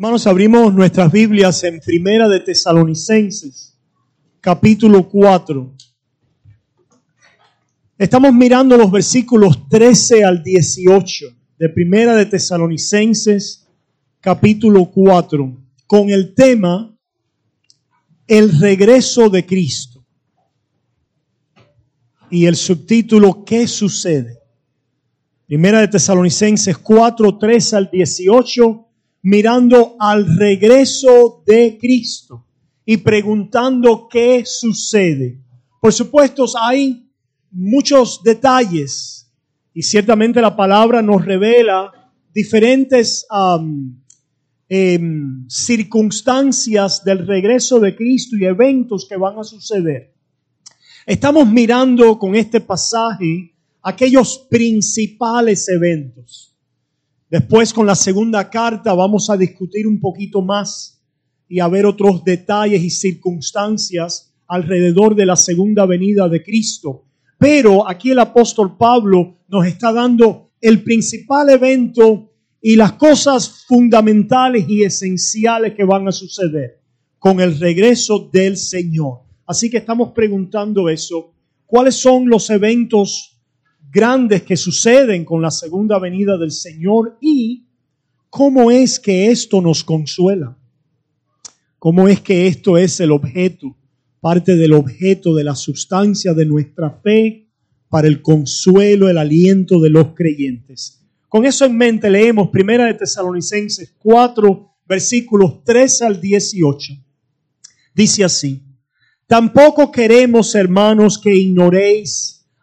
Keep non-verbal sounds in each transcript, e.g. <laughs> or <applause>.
Hermanos, abrimos nuestras Biblias en Primera de Tesalonicenses, capítulo 4. Estamos mirando los versículos 13 al 18 de Primera de Tesalonicenses, capítulo 4, con el tema El regreso de Cristo. Y el subtítulo ¿Qué sucede? Primera de Tesalonicenses 4, 13 al 18 mirando al regreso de Cristo y preguntando qué sucede. Por supuesto, hay muchos detalles y ciertamente la palabra nos revela diferentes em, circunstancias del regreso de Cristo y eventos que van a suceder. Estamos mirando con este pasaje aquellos principales eventos. Después con la segunda carta vamos a discutir un poquito más y a ver otros detalles y circunstancias alrededor de la segunda venida de Cristo. Pero aquí el apóstol Pablo nos está dando el principal evento y las cosas fundamentales y esenciales que van a suceder con el regreso del Señor. Así que estamos preguntando eso. ¿Cuáles son los eventos grandes que suceden con la segunda venida del Señor y cómo es que esto nos consuela. Cómo es que esto es el objeto, parte del objeto de la sustancia de nuestra fe para el consuelo, el aliento de los creyentes. Con eso en mente leemos Primera de Tesalonicenses 4 versículos 3 al 18. Dice así: Tampoco queremos, hermanos, que ignoréis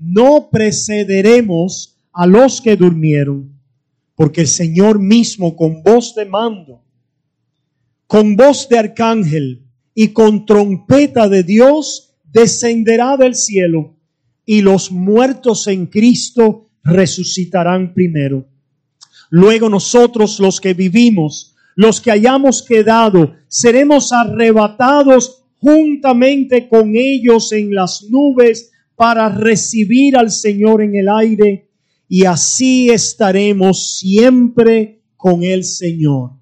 no precederemos a los que durmieron, porque el Señor mismo con voz de mando, con voz de arcángel y con trompeta de Dios descenderá del cielo y los muertos en Cristo resucitarán primero. Luego nosotros los que vivimos, los que hayamos quedado, seremos arrebatados juntamente con ellos en las nubes para recibir al Señor en el aire y así estaremos siempre con el Señor.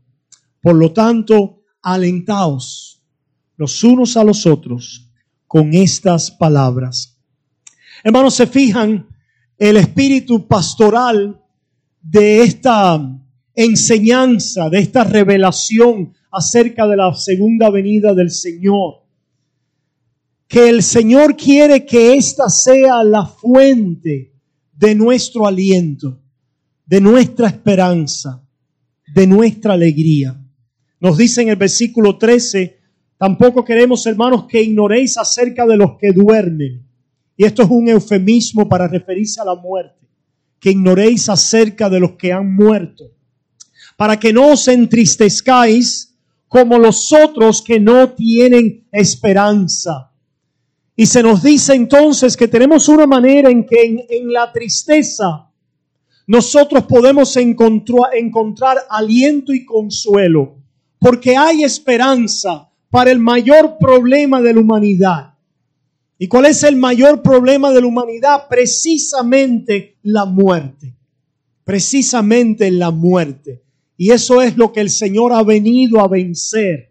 Por lo tanto, alentaos los unos a los otros con estas palabras. Hermanos, se fijan el espíritu pastoral de esta enseñanza, de esta revelación acerca de la segunda venida del Señor que el Señor quiere que esta sea la fuente de nuestro aliento, de nuestra esperanza, de nuestra alegría. Nos dice en el versículo 13, tampoco queremos, hermanos, que ignoréis acerca de los que duermen. Y esto es un eufemismo para referirse a la muerte. Que ignoréis acerca de los que han muerto. Para que no os entristezcáis como los otros que no tienen esperanza. Y se nos dice entonces que tenemos una manera en que en, la tristeza nosotros podemos encontrar, aliento y consuelo, porque hay esperanza para el mayor problema de la humanidad. ¿Y cuál es el mayor problema de la humanidad? Precisamente la muerte. Precisamente la muerte. Y eso es lo que el Señor ha venido a vencer.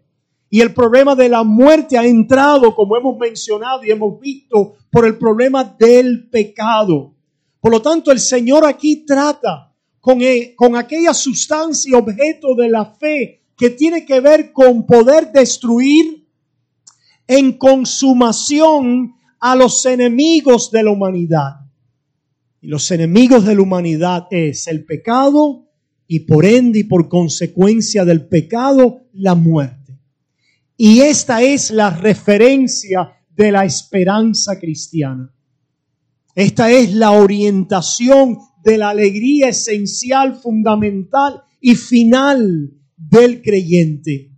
Y el problema de la muerte ha entrado, como hemos mencionado y hemos visto, por el problema del pecado. Por lo tanto, el Señor aquí trata con, e, con aquella sustancia, objeto de la fe, que tiene que ver con poder destruir en consumación a los enemigos de la humanidad. Y los enemigos de la humanidad es el pecado y por ende y por consecuencia del pecado, la muerte. Y esta es la referencia de la esperanza cristiana. Esta es la orientación de la alegría esencial, fundamental y final del creyente.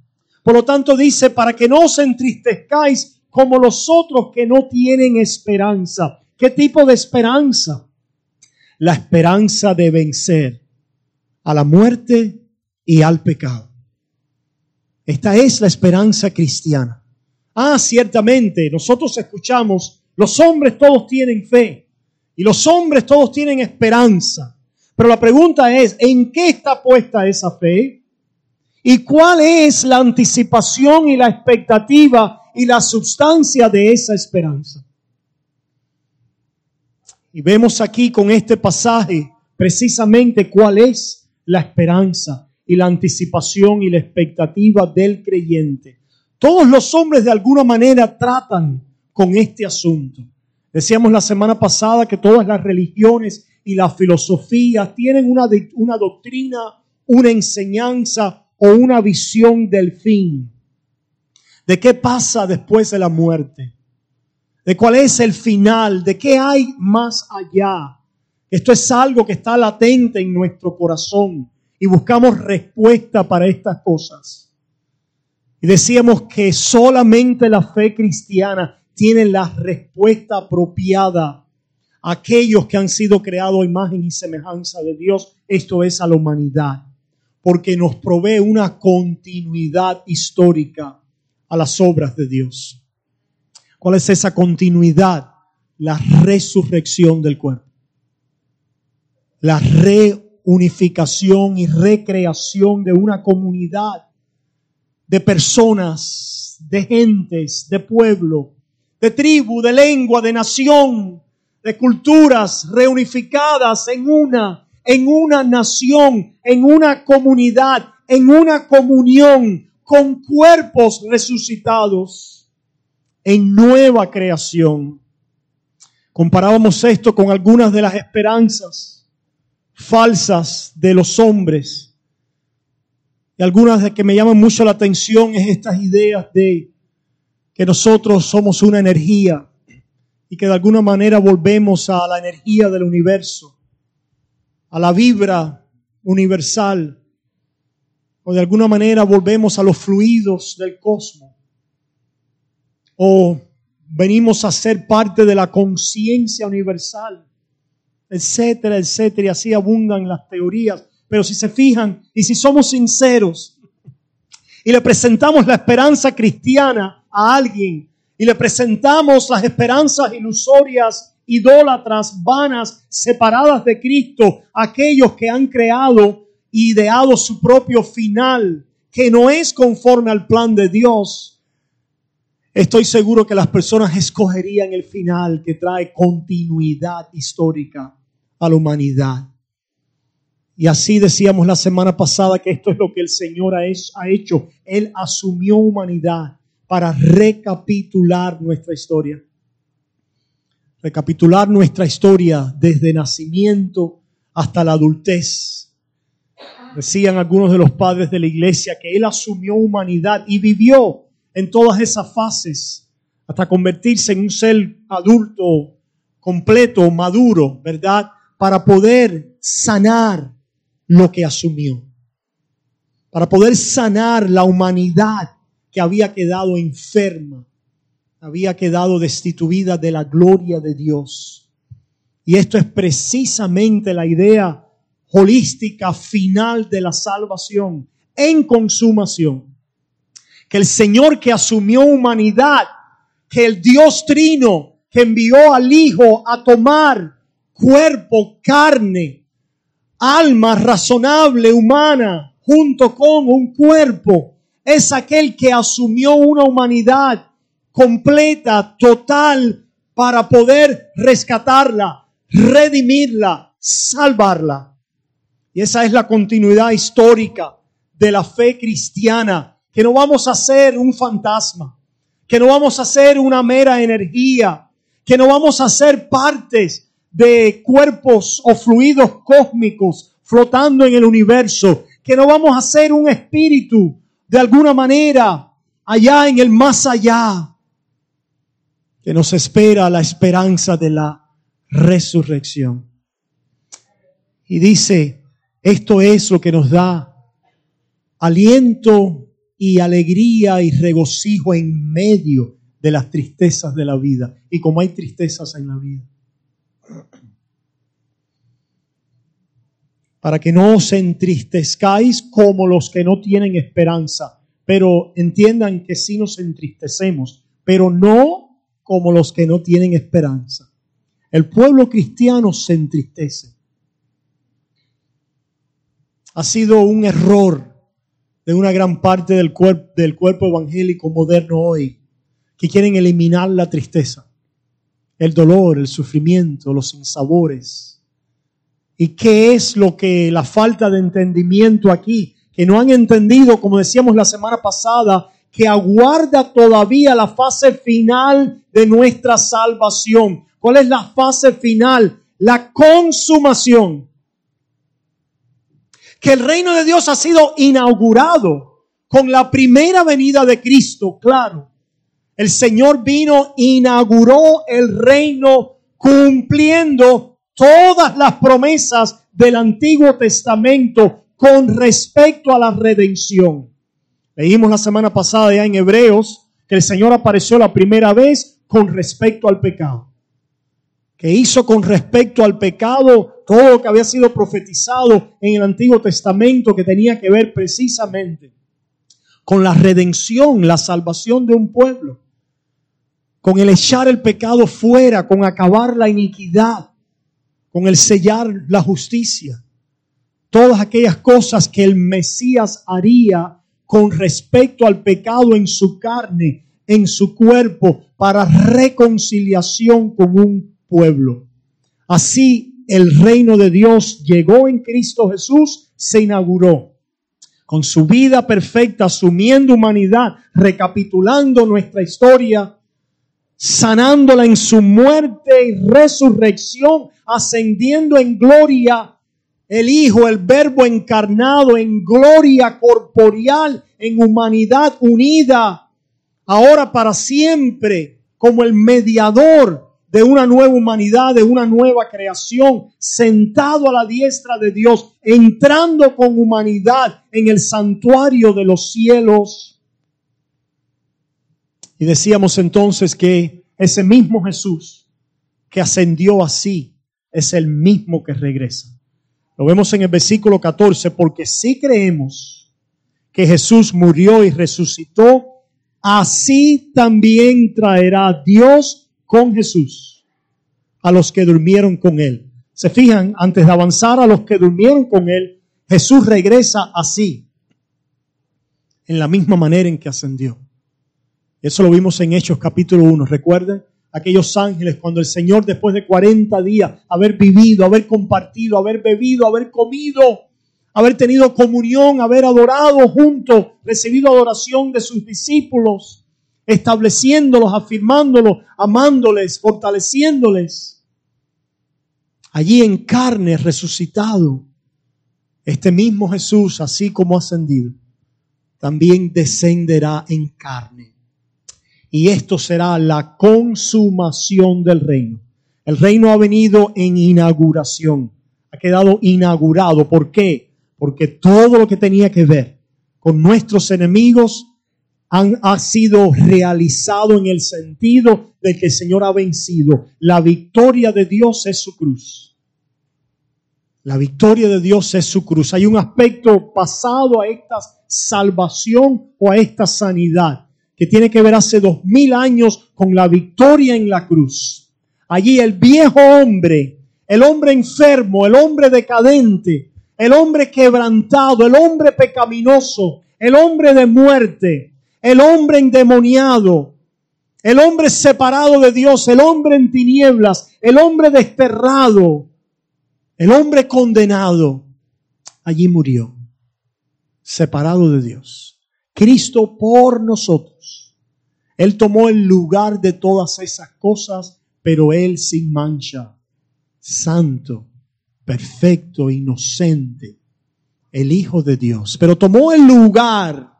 Por lo tanto dice, para que no os entristezcáis como los otros que no tienen esperanza. ¿Qué tipo de esperanza? La esperanza de vencer a la muerte y al pecado. Esta es la esperanza cristiana. Ah, ciertamente, nosotros escuchamos, los hombres todos tienen fe y los hombres todos tienen esperanza. Pero la pregunta es, ¿en qué está puesta esa fe? ¿Y cuál es la anticipación y la expectativa y la sustancia de esa esperanza? Y vemos aquí con este pasaje precisamente cuál es la esperanza y la anticipación y la expectativa del creyente. Todos los hombres de alguna manera tratan con este asunto. Decíamos la semana pasada que todas las religiones y las filosofías tienen una, una doctrina, una enseñanza o una visión del fin. De qué pasa después de la muerte. De cuál es el final. De qué hay más allá. Esto es algo que está latente en nuestro corazón y buscamos respuesta para estas cosas. Y decíamos que solamente la fe cristiana tiene la respuesta apropiada a aquellos que han sido creados a imagen y semejanza de Dios, esto es a la humanidad, porque nos provee una continuidad histórica a las obras de Dios. ¿Cuál es esa continuidad? La resurrección del cuerpo. La reunificación y recreación de una comunidad de personas, de gentes, de pueblo, de tribu, de lengua, de nación, de culturas reunificadas en una, en una nación, en una comunidad, en una comunión, con cuerpos resucitados, en nueva creación. Comparábamos esto con algunas de las esperanzas falsas de los hombres. Y algunas de que me llaman mucho la atención es estas ideas de que nosotros somos una energía y que de alguna manera volvemos a la energía del universo, a la vibra universal, o de alguna manera volvemos a los fluidos del cosmos, o venimos a ser parte de la conciencia universal, etcétera, etcétera, y así abundan las teorías. Pero si se fijan y si somos sinceros y le presentamos la esperanza cristiana a alguien y le presentamos las esperanzas ilusorias, idólatras, vanas, separadas de Cristo, aquellos que han creado ideado su propio final, que no es conforme al plan de Dios, estoy seguro que las personas escogerían el final que trae continuidad histórica a la humanidad. Y así decíamos la semana pasada que esto es lo que el Señor ha hecho. Él asumió humanidad para recapitular nuestra historia. Recapitular nuestra historia desde nacimiento hasta la adultez. Decían algunos de los padres de la iglesia que Él asumió humanidad y vivió en todas esas fases hasta convertirse en un ser adulto, completo, maduro, ¿verdad? Para poder sanar lo que asumió. Para poder sanar la humanidad que había quedado enferma, había quedado destituida de la gloria de Dios. Y esto es precisamente la idea holística final de la salvación en consumación. Que el Señor que asumió humanidad, que el Dios trino que envió al Hijo a tomar cuerpo, carne, alma razonable, humana, junto con un cuerpo, es aquel que asumió una humanidad completa, total, para poder rescatarla, redimirla, salvarla. Y esa es la continuidad histórica de la fe cristiana, que no vamos a ser un fantasma, que no vamos a ser una mera energía, que no vamos a ser partes de cuerpos o fluidos cósmicos flotando en el universo, que no vamos a ser un espíritu de alguna manera allá en el más allá, que nos espera la esperanza de la resurrección. Y dice, esto es lo que nos da aliento y alegría y regocijo en medio de las tristezas de la vida. Y como hay tristezas en la vida. Para que no os entristezcáis como los que no tienen esperanza. Pero entiendan que sí nos entristecemos, pero no como los que no tienen esperanza. El pueblo cristiano se entristece. Ha sido un error de una gran parte del, del cuerpo evangélico moderno hoy, que quieren eliminar la tristeza, el dolor, el sufrimiento, los sinsabores. ¿Y qué es lo que la falta de entendimiento aquí? Que no han entendido, como decíamos la semana pasada, que aguarda todavía la fase final de nuestra salvación. ¿Cuál es la fase final? La consumación que el reino de Dios ha sido inaugurado con la primera venida de Cristo, claro. El Señor vino, inauguró el reino cumpliendo todas las promesas del Antiguo Testamento con respecto a la redención. Leímos la semana pasada ya en Hebreos que el Señor apareció la primera vez con respecto al pecado que hizo con respecto al pecado todo lo que había sido profetizado en el Antiguo Testamento que tenía que ver precisamente con la redención, la salvación de un pueblo, con el echar el pecado fuera, con acabar la iniquidad, con el sellar la justicia. Todas aquellas cosas que el Mesías haría con respecto al pecado en su carne, en su cuerpo, para reconciliación con un pueblo. Así el reino de Dios llegó en Cristo Jesús, se inauguró. Con su vida perfecta, asumiendo humanidad, recapitulando nuestra historia, sanándola en su muerte y resurrección, ascendiendo en gloria el Hijo, el Verbo encarnado en gloria corporeal, en humanidad unida, ahora para siempre, como el mediador de una nueva humanidad, de una nueva creación, sentado a la diestra de Dios, entrando con humanidad en el santuario de los cielos. Y decíamos entonces que ese mismo Jesús que ascendió así es el mismo que regresa. Lo vemos en el versículo 14, porque si creemos que Jesús murió y resucitó, así también traerá Dios con Jesús a los que durmieron con él. Se fijan, antes de avanzar a los que durmieron con él, Jesús regresa así, en la misma manera en que ascendió. Eso lo vimos en Hechos capítulo 1. Recuerden aquellos ángeles cuando el Señor después de 40 días, haber vivido, haber compartido, haber bebido, haber comido, haber tenido comunión, haber adorado juntos, recibido adoración de sus discípulos, estableciéndolos, afirmándolos, amándoles, fortaleciéndoles. Allí en carne resucitado, este mismo Jesús, así como ascendido, también descenderá en carne. Y esto será la consumación del reino. El reino ha venido en inauguración, ha quedado inaugurado. ¿Por qué? Porque todo lo que tenía que ver con nuestros enemigos ha sido realizado en el sentido de que el Señor ha vencido. La victoria de Dios es su cruz. La victoria de Dios es su cruz. Hay un aspecto pasado a esta salvación o a esta sanidad que tiene que ver hace dos mil años con la victoria en la cruz. Allí el viejo hombre, el hombre enfermo, el hombre decadente, el hombre quebrantado, el hombre pecaminoso, el hombre de muerte, el hombre endemoniado, el hombre separado de Dios, el hombre en tinieblas, el hombre desterrado, el hombre condenado, allí murió, separado de Dios. Cristo por nosotros. Él tomó el lugar de todas esas cosas, pero Él sin mancha, santo, perfecto, inocente, el Hijo de Dios. Pero tomó el lugar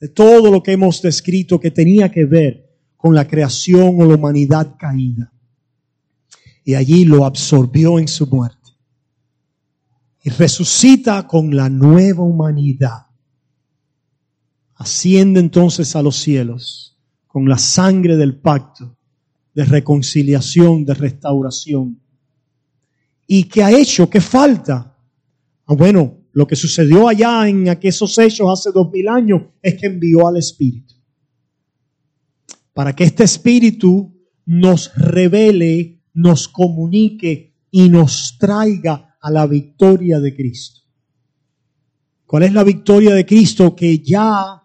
de todo lo que hemos descrito que tenía que ver con la creación o la humanidad caída. Y allí lo absorbió en su muerte. Y resucita con la nueva humanidad. Asciende entonces a los cielos con la sangre del pacto de reconciliación, de restauración. ¿Y qué ha hecho? ¿Qué falta? Ah, bueno, lo que sucedió allá en aquellos hechos hace dos mil años es que envió al Espíritu. Para que este Espíritu nos revele, nos comunique y nos traiga a la victoria de Cristo. ¿Cuál es la victoria de Cristo? Que ya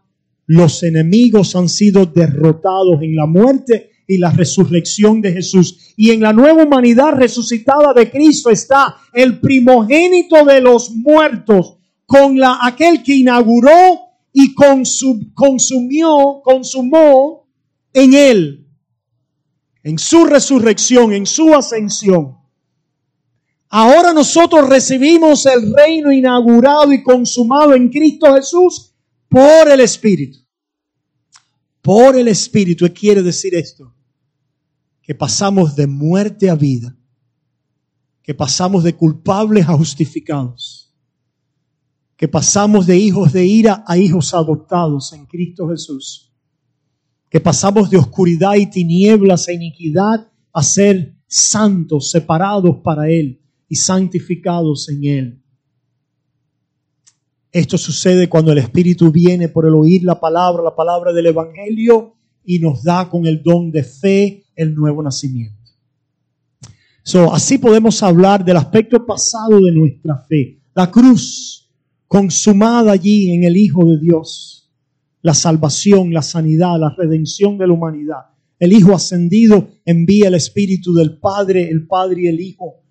los enemigos han sido derrotados en la muerte y la resurrección de Jesús. Y en la nueva humanidad resucitada de Cristo está el primogénito de los muertos con la, aquel que inauguró y consumió, consumó en él, en su resurrección, en su ascensión. Ahora nosotros recibimos el reino inaugurado y consumado en Cristo Jesús por el Espíritu. Por el Espíritu. ¿Qué quiere decir esto? Que pasamos de muerte a vida. Que pasamos de culpables a justificados. Que pasamos de hijos de ira a hijos adoptados en Cristo Jesús. Que pasamos de oscuridad y tinieblas e iniquidad a ser santos, separados para Él y santificados en Él. Esto sucede cuando el Espíritu viene por el oír la palabra, la palabra del Evangelio, y nos da con el don de fe el nuevo nacimiento. So, así podemos hablar del aspecto pasado de nuestra fe. La cruz consumada allí en el Hijo de Dios. La salvación, la sanidad, la redención de la humanidad. El Hijo ascendido envía el Espíritu del Padre, el Padre y el Hijo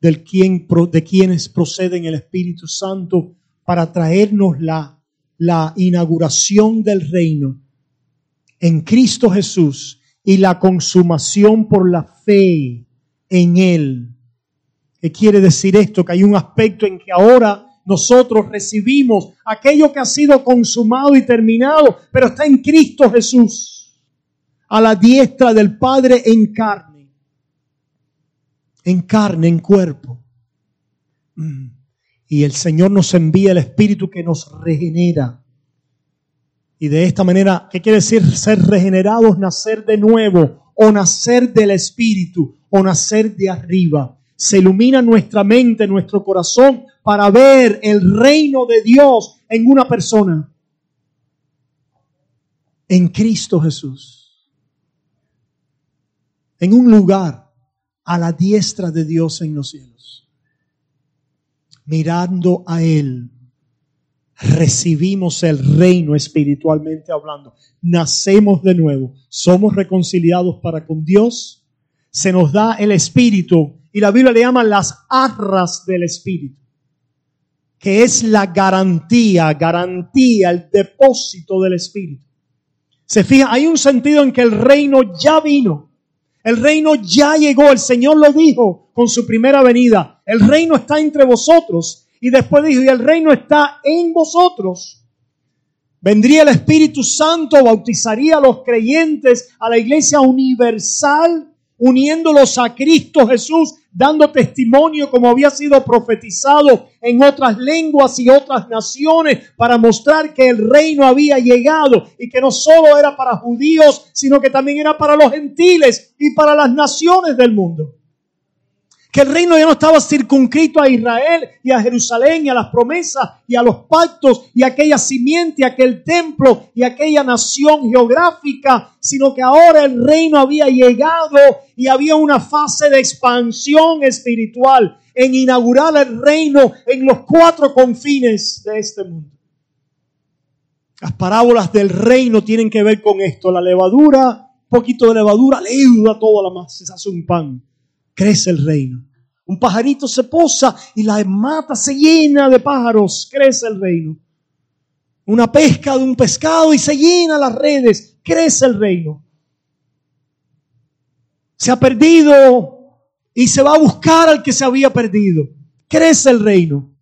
del quien, de quienes proceden el Espíritu Santo para traernos la, inauguración del reino en Cristo Jesús y la consumación por la fe en Él. ¿Qué quiere decir esto? Que hay un aspecto en que ahora nosotros recibimos aquello que ha sido consumado y terminado, pero está en Cristo Jesús, a la diestra del Padre en carne en carne, en cuerpo. Mm. Y el Señor nos envía el Espíritu que nos regenera. Y de esta manera, ¿qué quiere decir ser regenerados? Nacer de nuevo, o nacer del Espíritu, o nacer de arriba. Se ilumina nuestra mente, nuestro corazón, para ver el reino de Dios en una persona. En Cristo Jesús. En un lugar a la diestra de Dios en los cielos. Mirando a Él, recibimos el reino espiritualmente hablando. Nacemos de nuevo, somos reconciliados para con Dios, se nos da el Espíritu y la Biblia le llama las arras del Espíritu, que es la garantía, garantía, el depósito del Espíritu. Se fija, hay un sentido en que el reino ya vino el reino ya llegó, el Señor lo dijo con su primera venida. El reino está entre vosotros. Y después dijo, y el reino está en vosotros. Vendría el Espíritu Santo, bautizaría a los creyentes, a la iglesia universal, uniéndolos a Cristo Jesús dando testimonio como había sido profetizado en otras lenguas y otras naciones para mostrar que el reino había llegado y que no solo era para judíos, sino que también era para los gentiles y para las naciones del mundo que el reino ya no estaba circunscrito a Israel y a Jerusalén y a las promesas y a los pactos y a aquella simiente, aquel templo y aquella nación geográfica, sino que ahora el reino había llegado y había una fase de expansión espiritual en inaugurar el reino en los cuatro confines de este mundo. Las parábolas del reino tienen que ver con esto. La levadura, poquito de levadura, leuda toda la masa, se hace un pan crece el reino. Un pajarito se posa y la mata se llena de pájaros, crece el reino. Una pesca de un pescado y se llena las redes, crece el reino. Se ha perdido y se va a buscar al que se había perdido. Crece el reino.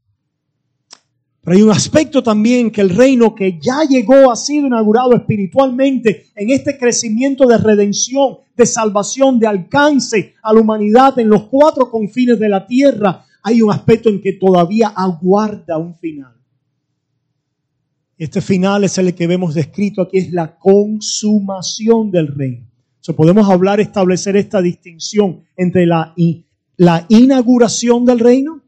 Pero hay un aspecto también que el reino que ya llegó ha sido inaugurado espiritualmente en este crecimiento de redención, de salvación, de alcance a la humanidad en los cuatro confines de la tierra. Hay un aspecto en que todavía aguarda un final. Este final es el que vemos descrito aquí, es la consumación del reino. So, podemos hablar, establecer esta distinción entre la, la inauguración del reino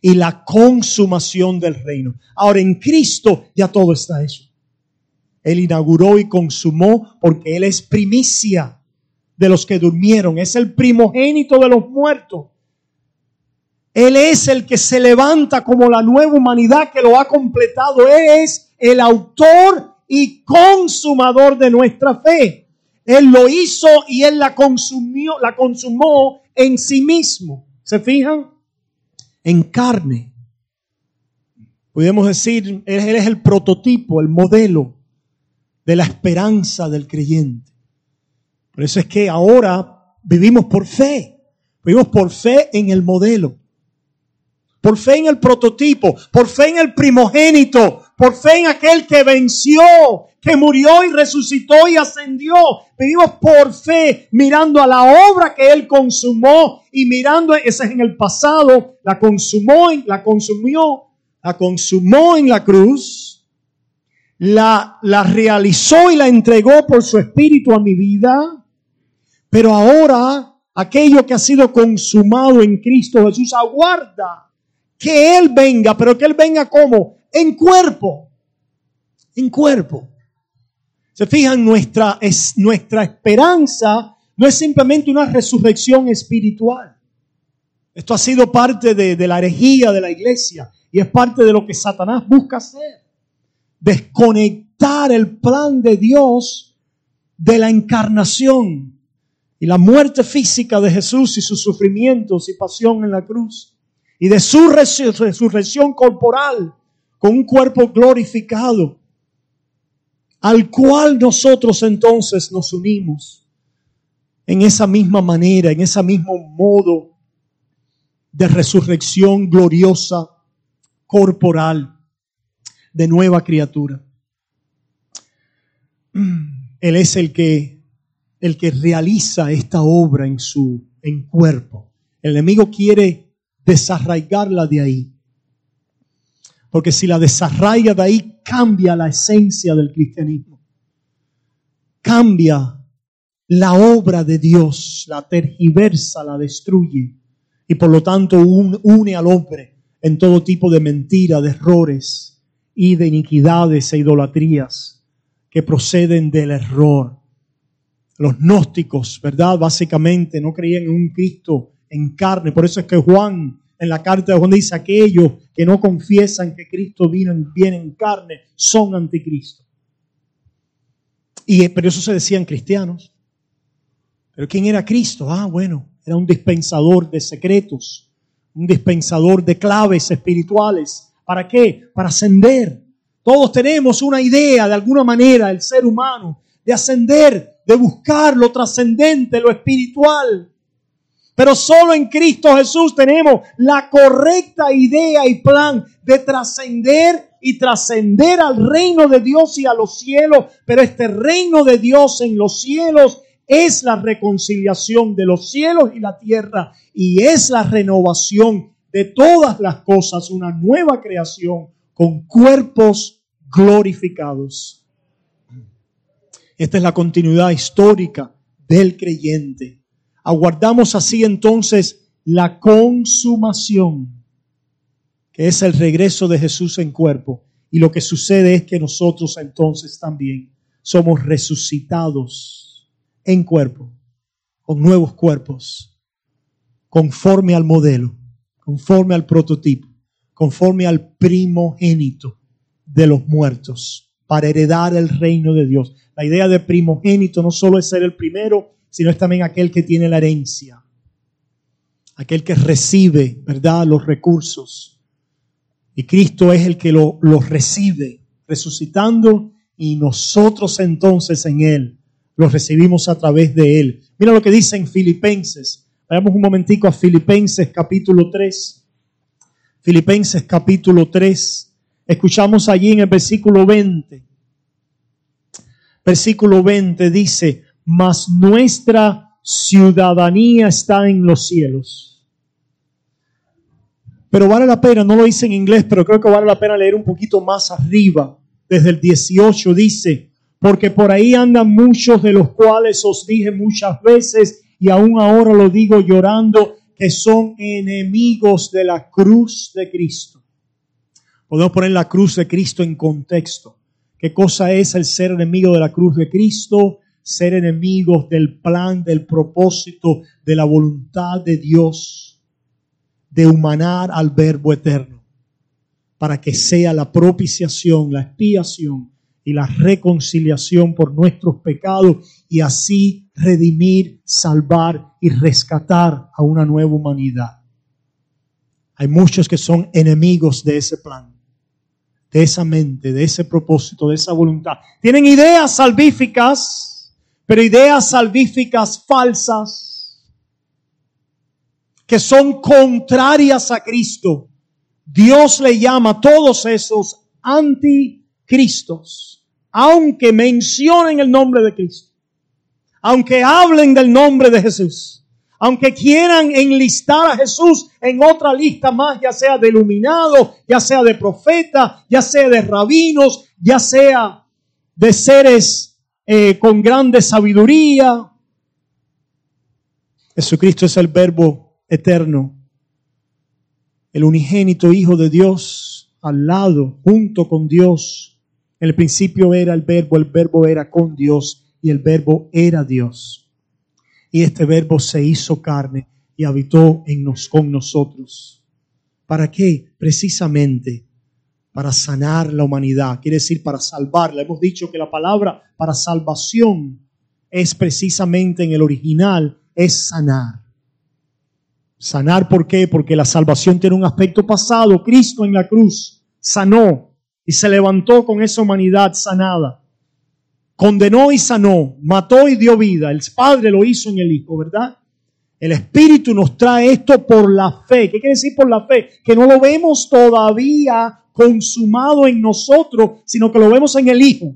y la consumación del reino. Ahora, en Cristo ya todo está hecho. Él inauguró y consumó porque Él es primicia de los que durmieron, es el primogénito de los muertos. Él es el que se levanta como la nueva humanidad que lo ha completado. Él es el autor y consumador de nuestra fe. Él lo hizo y él la consumió, la consumó en sí mismo. ¿Se fijan? En carne. Podemos decir, él es el prototipo, el modelo de la esperanza del creyente. Por eso es que ahora vivimos por fe. Vivimos por fe en el modelo. Por fe en el prototipo. Por fe en el primogénito. Por fe en aquel que venció, que murió y resucitó y ascendió. Vivimos por fe mirando a la obra que Él consumó y mirando, ese es en el pasado, la consumó, la consumió, la consumó en la cruz, la, la realizó y la entregó por su espíritu a mi vida pero ahora aquello que ha sido consumado en Cristo Jesús aguarda que Él venga, pero que Él venga como? En cuerpo. En cuerpo. Se fijan, nuestra, es, nuestra esperanza no es simplemente una resurrección espiritual. Esto ha sido parte de, de la herejía de la iglesia y es parte de lo que Satanás busca hacer. Desconectar el plan de Dios de la encarnación y la muerte física de Jesús y sus sufrimientos y pasión en la cruz y de su resurrección corporal con un cuerpo glorificado al cual nosotros entonces nos unimos en esa misma manera, en ese mismo modo de resurrección gloriosa corporal de nueva criatura. <clears throat> Él es el que el que realiza esta obra en su en cuerpo. El enemigo quiere desarraigarla de ahí. Porque si la desarraiga de ahí, cambia la esencia del cristianismo. Cambia la obra de Dios, la tergiversa, la destruye. Y por lo tanto une al hombre en todo tipo de mentiras, de errores y de iniquidades e idolatrías que proceden del error los gnósticos, ¿verdad? Básicamente no creían en un Cristo en carne. Por eso es que Juan, en la carta de Juan dice, aquellos que no confiesan que Cristo vino en, en carne son anticristo. Y pero eso se decían cristianos. Pero ¿quién era Cristo? Ah, bueno, era un dispensador de secretos, un dispensador de claves espirituales. ¿Para qué? Para ascender. Todos tenemos una idea de alguna manera, el ser humano, de ascender de buscar lo trascendente, lo espiritual. Pero solo en Cristo Jesús tenemos la correcta idea y plan de trascender y trascender al reino de Dios y a los cielos. Pero este reino de Dios en los cielos es la reconciliación de los cielos y la tierra y es la renovación de todas las cosas, una nueva creación con cuerpos glorificados. Esta es la continuidad histórica del creyente. Aguardamos así entonces la consumación, que es el regreso de Jesús en cuerpo. Y lo que sucede es que nosotros entonces también somos resucitados en cuerpo, con nuevos cuerpos, conforme al modelo, conforme al prototipo, conforme al primogénito de los muertos, para heredar el reino de Dios. La idea de primogénito no solo es ser el primero, sino es también aquel que tiene la herencia, aquel que recibe, ¿verdad?, los recursos. Y Cristo es el que los lo recibe, resucitando, y nosotros entonces en Él los recibimos a través de Él. Mira lo que dice en Filipenses. Vayamos un momentico a Filipenses capítulo 3. Filipenses capítulo 3. Escuchamos allí en el versículo 20 versículo 20 dice, mas nuestra ciudadanía está en los cielos. Pero vale la pena, no lo hice en inglés, pero creo que vale la pena leer un poquito más arriba. Desde el 18 dice, porque por ahí andan muchos de los cuales os dije muchas veces y aún ahora lo digo llorando, que son enemigos de la cruz de Cristo. Podemos poner la cruz de Cristo en contexto. ¿Qué cosa es el ser enemigo de la cruz de Cristo? Ser enemigos del plan, del propósito, de la voluntad de Dios, de humanar al Verbo eterno, para que sea la propiciación, la expiación y la reconciliación por nuestros pecados y así redimir, salvar y rescatar a una nueva humanidad. Hay muchos que son enemigos de ese plan, de esa mente, de ese propósito, de esa voluntad. Tienen ideas salvíficas, pero ideas salvíficas falsas que son contrarias a Cristo. Dios le llama a todos esos anticristos aunque mencionen el nombre de Cristo, aunque hablen del nombre de Jesús, aunque quieran enlistar a Jesús en otra lista más, ya sea de iluminado, ya sea de profeta, ya sea de rabinos, ya sea de seres eh, con grande sabiduría. Jesucristo es el verbo eterno, el unigénito Hijo de Dios al lado, junto con Dios el principio era el verbo, el verbo era con Dios y el verbo era Dios. Y este verbo se hizo carne y habitó en nos, con nosotros. ¿Para qué? Precisamente para sanar la humanidad, quiere decir para salvarla. Hemos dicho que la palabra para salvación es precisamente en el original, es sanar. Sanar, ¿por qué? Porque la salvación tiene un aspecto pasado. Cristo en la cruz sanó y se levantó con esa humanidad sanada. Condenó y sanó, mató y dio vida. El Padre lo hizo en el Hijo, ¿verdad? El Espíritu nos trae esto por la fe. ¿Qué quiere decir por la fe? Que no lo vemos todavía consumado en nosotros, sino que lo vemos en el Hijo.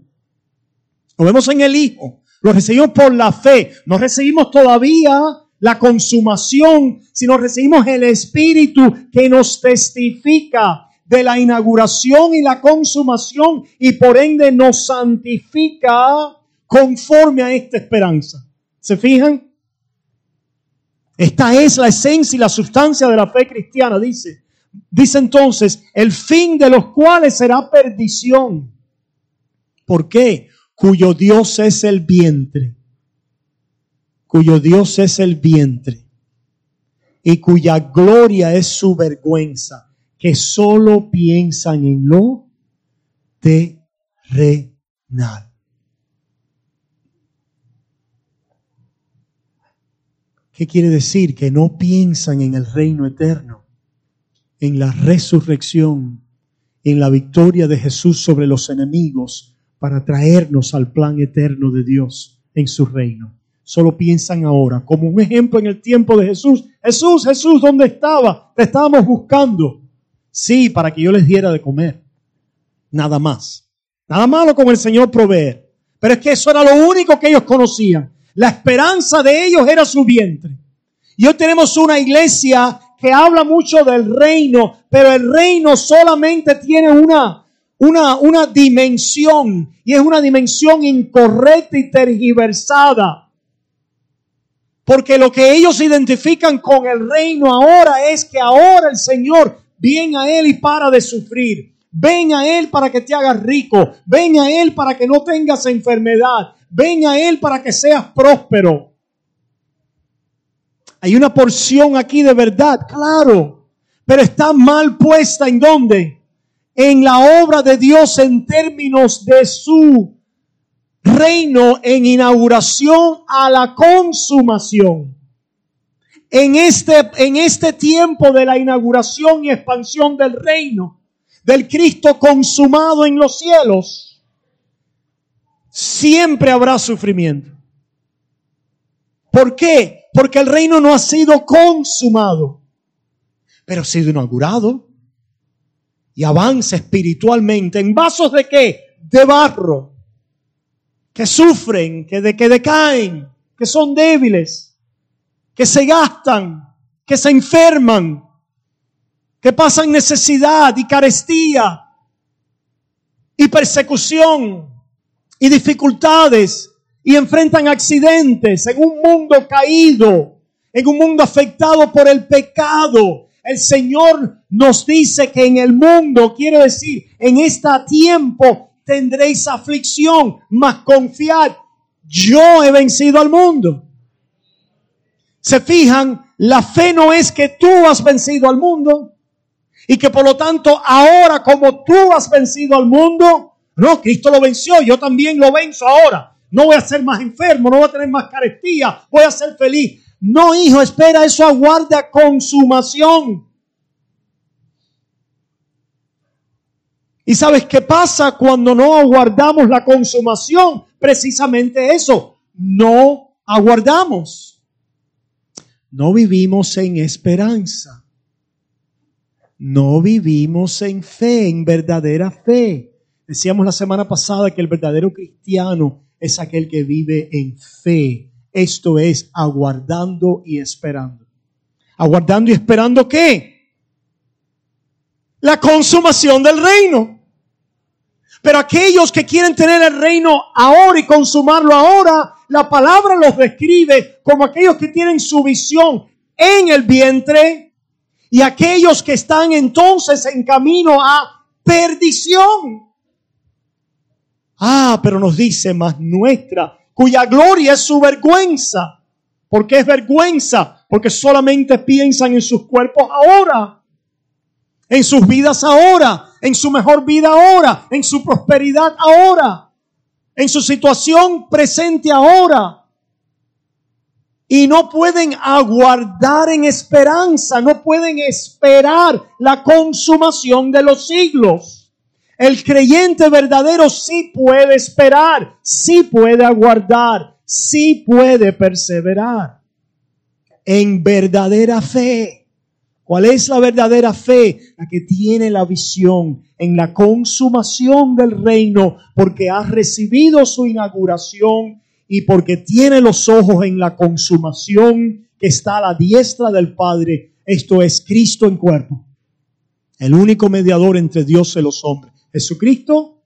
Lo vemos en el Hijo. Lo recibimos por la fe. No recibimos todavía la consumación, sino recibimos el Espíritu que nos testifica de la inauguración y la consumación y por ende nos santifica conforme a esta esperanza. ¿Se fijan? Esta es la esencia y la sustancia de la fe cristiana, dice. Dice entonces, el fin de los cuales será perdición. ¿Por qué? Cuyo Dios es el vientre. Cuyo Dios es el vientre. Y cuya gloria es su vergüenza que solo piensan en lo terrenal. ¿Qué quiere decir? Que no piensan en el reino eterno, en la resurrección, en la victoria de Jesús sobre los enemigos para traernos al plan eterno de Dios en su reino. Solo piensan ahora, como un ejemplo en el tiempo de Jesús. Jesús, Jesús, ¿dónde estaba? Te estábamos buscando. Sí, para que yo les diera de comer. Nada más. Nada malo con el Señor proveer. Pero es que eso era lo único que ellos conocían. La esperanza de ellos era su vientre. Y hoy tenemos una iglesia que habla mucho del reino, pero el reino solamente tiene una, una, una dimensión y es una dimensión incorrecta y tergiversada. Porque lo que ellos identifican con el reino ahora es que ahora el Señor Ven a Él y para de sufrir. Ven a Él para que te hagas rico. Ven a Él para que no tengas enfermedad. Ven a Él para que seas próspero. Hay una porción aquí de verdad, claro, pero está mal puesta en dónde? En la obra de Dios en términos de su reino en inauguración a la consumación en este, en este tiempo de la inauguración y expansión del reino, del Cristo consumado en los cielos, siempre habrá sufrimiento. ¿Por qué? Porque el reino no ha sido consumado, pero ha sido inaugurado y avanza espiritualmente en vasos de qué? De barro, que sufren, que, de, que decaen, que son débiles que se gastan, que se enferman. que pasan necesidad y carestía y persecución y dificultades y enfrentan accidentes en un mundo caído, en un mundo afectado por el pecado. El Señor nos dice que en el mundo, quiere decir, en este tiempo tendréis aflicción, mas confiad, yo he vencido al mundo. Se fijan, la fe no es que tú has vencido al mundo y que por lo tanto ahora como tú has vencido al mundo, no, Cristo lo venció, yo también lo venzo ahora. No voy a ser más enfermo, no voy a tener más carestía, voy a ser feliz. No, hijo, espera, eso aguarda consumación. ¿Y sabes qué pasa cuando no aguardamos la consumación? Precisamente eso, no aguardamos. No vivimos en esperanza. No vivimos en fe, en verdadera fe. Decíamos la semana pasada que el verdadero cristiano es aquel que vive en fe. Esto es aguardando y esperando. ¿Aguardando y esperando qué? La consumación del reino. Pero aquellos que quieren tener el reino ahora y consumarlo ahora, la palabra los describe como aquellos que tienen su visión en el vientre y aquellos que están entonces en camino a perdición. Ah, pero nos dice más nuestra, cuya gloria es su vergüenza. ¿Por qué es vergüenza? Porque solamente piensan en sus cuerpos ahora, en sus vidas ahora, en su mejor vida ahora, en su prosperidad ahora, en su situación presente ahora. Y no pueden aguardar en esperanza, no pueden esperar la consumación de los siglos. El creyente verdadero sí puede esperar, sí puede aguardar, sí puede perseverar en verdadera fe. ¿Cuál es la verdadera fe? La que tiene la visión en la consumación del reino porque ha recibido su inauguración y porque tiene los ojos en la consumación que está a la diestra del Padre. Esto es Cristo en cuerpo, el único mediador entre Dios y los hombres. Jesucristo,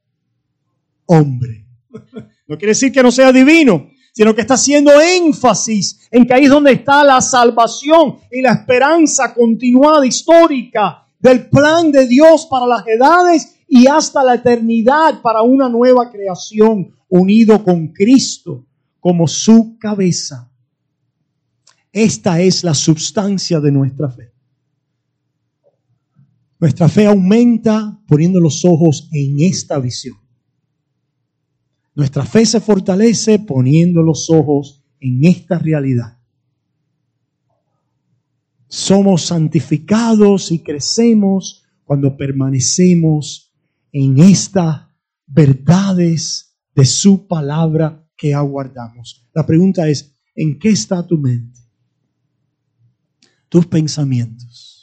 hombre. <laughs> No quiere decir que no sea divino, sino que está haciendo énfasis en que ahí es donde está la salvación y la esperanza continuada histórica del plan de Dios para las edades y hasta la eternidad para una nueva creación unido con Cristo como su cabeza. Esta es la sustancia de nuestra fe. Nuestra fe aumenta poniendo los ojos en esta visión. Nuestra fe se fortalece poniendo los ojos en esta realidad. Somos santificados y crecemos cuando permanecemos en estas verdades de su palabra que aguardamos. La pregunta es, ¿en qué está tu mente? Tus pensamientos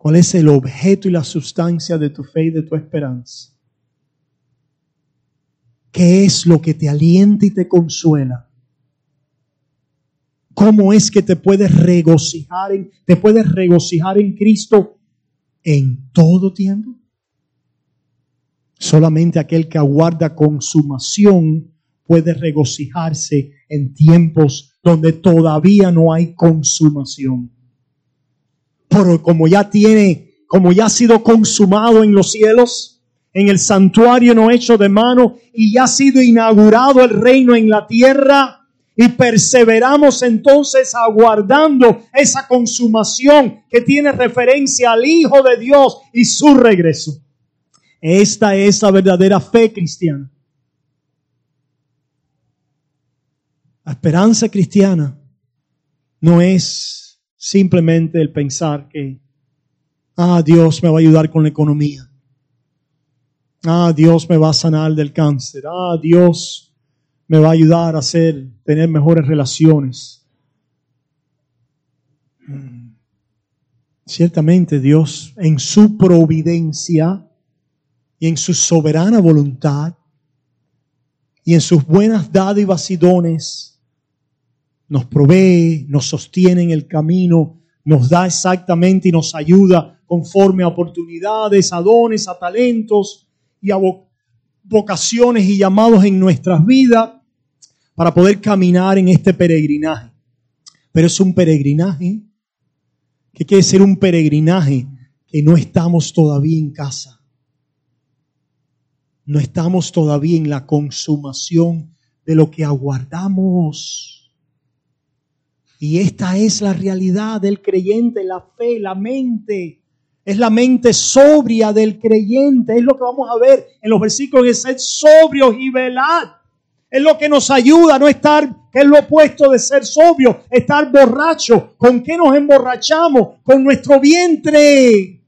¿Cuál es el objeto y la sustancia de tu fe y de tu esperanza? ¿Qué es lo que te alienta y te consuela? ¿Cómo es que te puedes regocijar en, te puedes regocijar en Cristo en todo tiempo? Solamente aquel que aguarda consumación puede regocijarse en tiempos donde todavía no hay consumación pero como ya tiene, como ya ha sido consumado en los cielos, en el santuario no hecho de mano, y ya ha sido inaugurado el reino en la tierra, y perseveramos entonces aguardando esa consumación que tiene referencia al Hijo de Dios y su regreso. Esta es la verdadera fe cristiana. La esperanza cristiana no es simplemente el pensar que, ah, Dios me va a ayudar con la economía. Ah, Dios me va a sanar del cáncer. Ah, Dios me va a ayudar a hacer, tener mejores relaciones. Mm. Ciertamente Dios en su providencia y en su soberana voluntad y en sus buenas dádivas y dones nos provee, nos sostiene en el camino, nos da exactamente y nos ayuda conforme a oportunidades, a dones, a talentos y a vocaciones y llamados en nuestras vidas para poder caminar en este peregrinaje. Pero es un peregrinaje que quiere ser un peregrinaje que no estamos todavía en casa. No estamos todavía en la consumación de lo que aguardamos. Y esta es la realidad del creyente, la fe, la mente. Es la mente sobria del creyente. Es lo que vamos a ver en los versículos de ser sobrios y velad. Es lo que nos ayuda a no estar, que es lo opuesto de ser sobrio, estar borracho. ¿Con qué nos emborrachamos? Con nuestro vientre,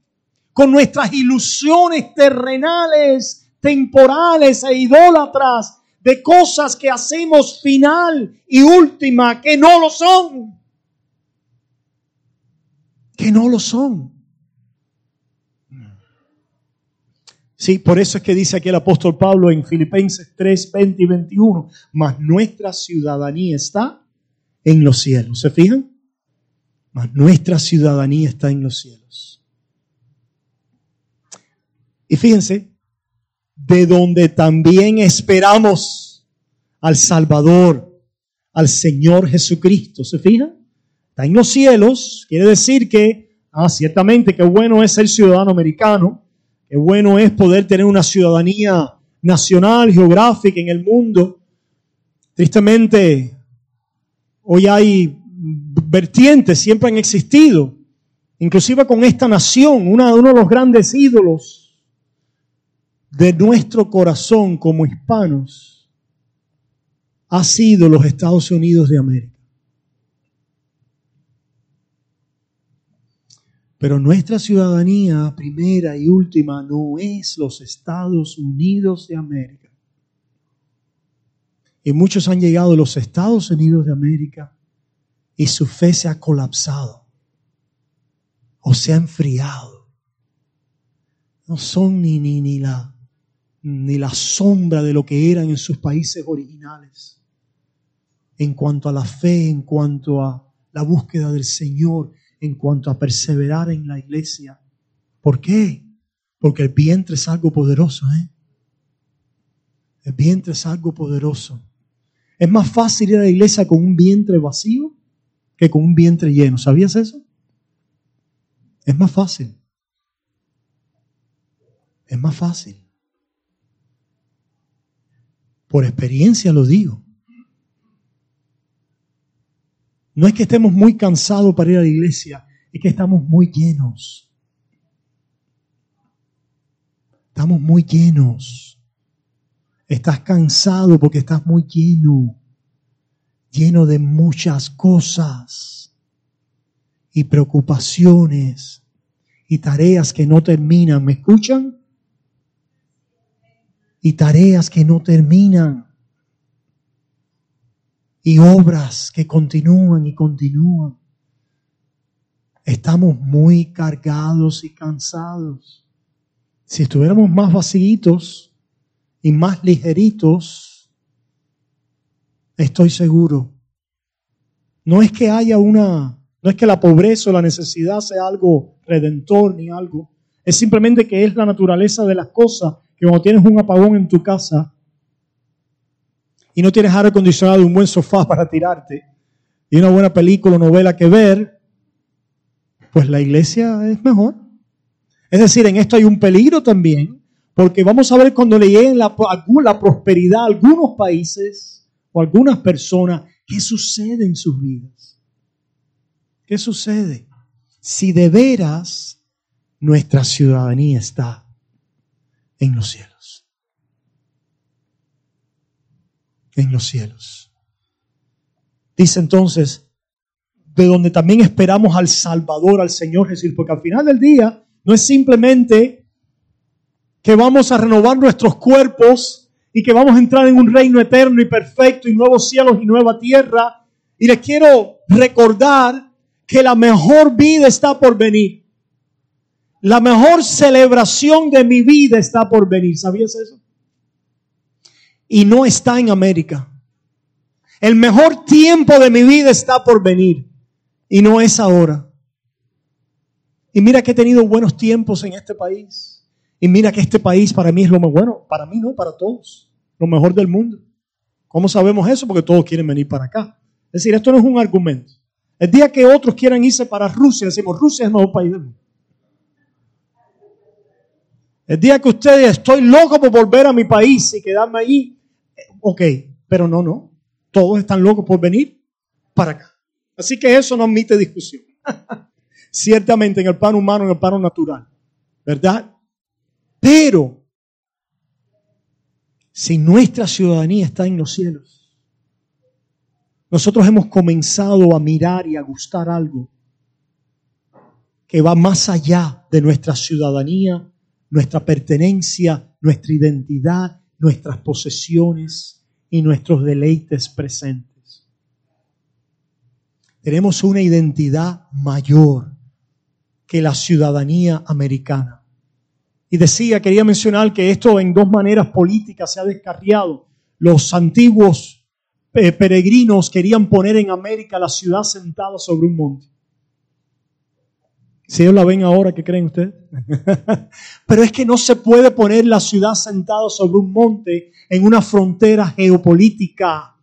con nuestras ilusiones terrenales, temporales e idólatras, de cosas que hacemos final y última, que no lo son. Que no lo son. Sí, por eso es que dice aquí el apóstol Pablo en Filipenses 3, 20 y 21, mas nuestra ciudadanía está en los cielos. ¿Se fijan? Mas nuestra ciudadanía está en los cielos. Y fíjense, de donde también esperamos al Salvador, al Señor Jesucristo. ¿Se fijan? Está en los cielos, quiere decir que, ah, ciertamente, qué bueno es ser ciudadano americano, Qué bueno es poder tener una ciudadanía nacional, geográfica en el mundo. Tristemente, hoy hay vertientes, siempre han existido, inclusive con esta nación, uno de los grandes ídolos de nuestro corazón como hispanos ha sido los Estados Unidos de América. Pero nuestra ciudadanía primera y última no es los Estados Unidos de América. Y muchos han llegado a los Estados Unidos de América y su fe se ha colapsado o se ha enfriado. No son ni, ni, ni, la, ni la sombra de lo que eran en sus países originales. En cuanto a la fe, en cuanto a la búsqueda del Señor, en cuanto a perseverar en la iglesia. ¿Por qué? Porque el vientre es algo poderoso, ¿eh? El vientre es algo poderoso. Es más fácil ir a la iglesia con un vientre vacío que con un vientre lleno. ¿Sabías eso? Es más fácil. Es más fácil. Por experiencia lo digo. No es que estemos muy cansados para ir a la iglesia, es que estamos muy llenos. Estamos muy llenos. Estás cansado porque estás muy lleno, lleno de muchas cosas y preocupaciones y tareas que no terminan. ¿Me escuchan? Y tareas que no terminan y obras que continúan y continúan. Estamos muy cargados y cansados. Si estuviéramos más vacíos y más ligeritos, estoy seguro. No es que haya una, no es que la pobreza o la necesidad sea algo redentor ni algo. Es simplemente que es la naturaleza de las cosas que cuando tienes un apagón en tu casa, y no tienes aire acondicionado y un buen sofá <laughs> para tirarte y una buena película o novela que ver, pues la iglesia es mejor. Es decir, en esto hay un peligro también, porque vamos a ver cuando le lleguen la, la prosperidad a algunos países o algunas personas, ¿qué sucede en sus vidas? ¿Qué sucede? Si de veras nuestra ciudadanía está en los cielos. En los cielos. Dice entonces, de donde también esperamos al Salvador, al Señor Jesús, porque al final del día no es simplemente que vamos a renovar nuestros cuerpos y que vamos a entrar en un reino eterno y perfecto y nuevos cielos y nueva tierra. Y les quiero recordar que la mejor vida está por venir. La mejor celebración de mi vida está por venir. ¿Sabías eso? Y no está en América. El mejor tiempo de mi vida está por venir y no es ahora. Y mira que he tenido buenos tiempos en este país. Y mira que este país para mí es lo más bueno. Para mí no, para todos. Lo mejor del mundo. ¿Cómo sabemos eso? Porque todos quieren venir para acá. Es decir, esto no es un argumento. El día que otros quieran irse para Rusia, decimos, Rusia es el mejor país del mundo. El día que ustedes estoy loco por volver a mi país y quedarme allí, eh, ok, pero no, no. Todos están locos por venir para acá. Así que eso no admite discusión. <laughs> Ciertamente en el plano humano, en el plano natural. ¿Verdad? Pero, si nuestra ciudadanía está en los cielos, nosotros hemos comenzado a mirar y a gustar algo que va más allá de nuestra ciudadanía nuestra pertenencia, nuestra identidad, nuestras posesiones y nuestros deleites presentes. Tenemos una identidad mayor que la ciudadanía americana. Y decía, quería mencionar que esto en dos maneras políticas se ha descarriado. Los antiguos eh, peregrinos querían poner en América la ciudad sentada sobre un monte. Si ellos la ven ahora, ¿qué creen ustedes? <laughs> Pero es que no se puede poner la ciudad sentada sobre un monte en una frontera geopolítica.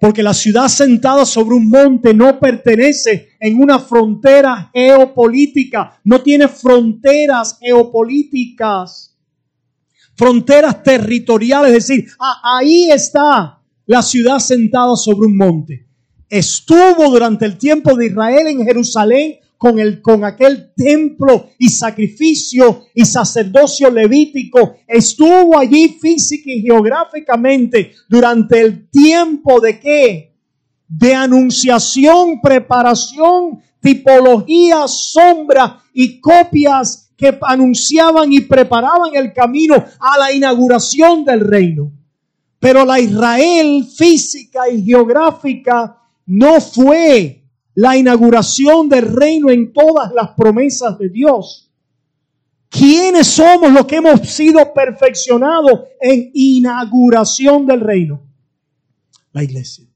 Porque la ciudad sentada sobre un monte no pertenece en una frontera geopolítica. No tiene fronteras geopolíticas. Fronteras territoriales. Es decir, ahí está la ciudad sentada sobre un monte. Estuvo durante el tiempo de Israel en Jerusalén con, el, con aquel templo y sacrificio y sacerdocio levítico, estuvo allí física y geográficamente durante el tiempo de qué? De anunciación, preparación, tipología, sombra y copias que anunciaban y preparaban el camino a la inauguración del reino. Pero la Israel física y geográfica no fue la inauguración del reino en todas las promesas de Dios. ¿Quiénes somos los que hemos sido perfeccionados en inauguración del reino? La iglesia.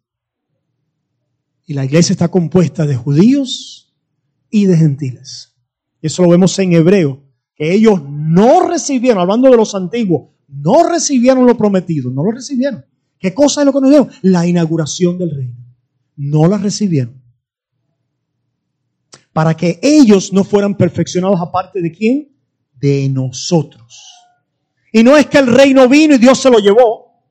Y la iglesia está compuesta de judíos y de gentiles. Eso lo vemos en hebreo, que ellos no recibieron, hablando de los antiguos, no recibieron lo prometido, no lo recibieron. ¿Qué cosa es lo que nos dio? La inauguración del reino. No la recibieron para que ellos no fueran perfeccionados aparte de quién? De nosotros. Y no es que el reino vino y Dios se lo llevó,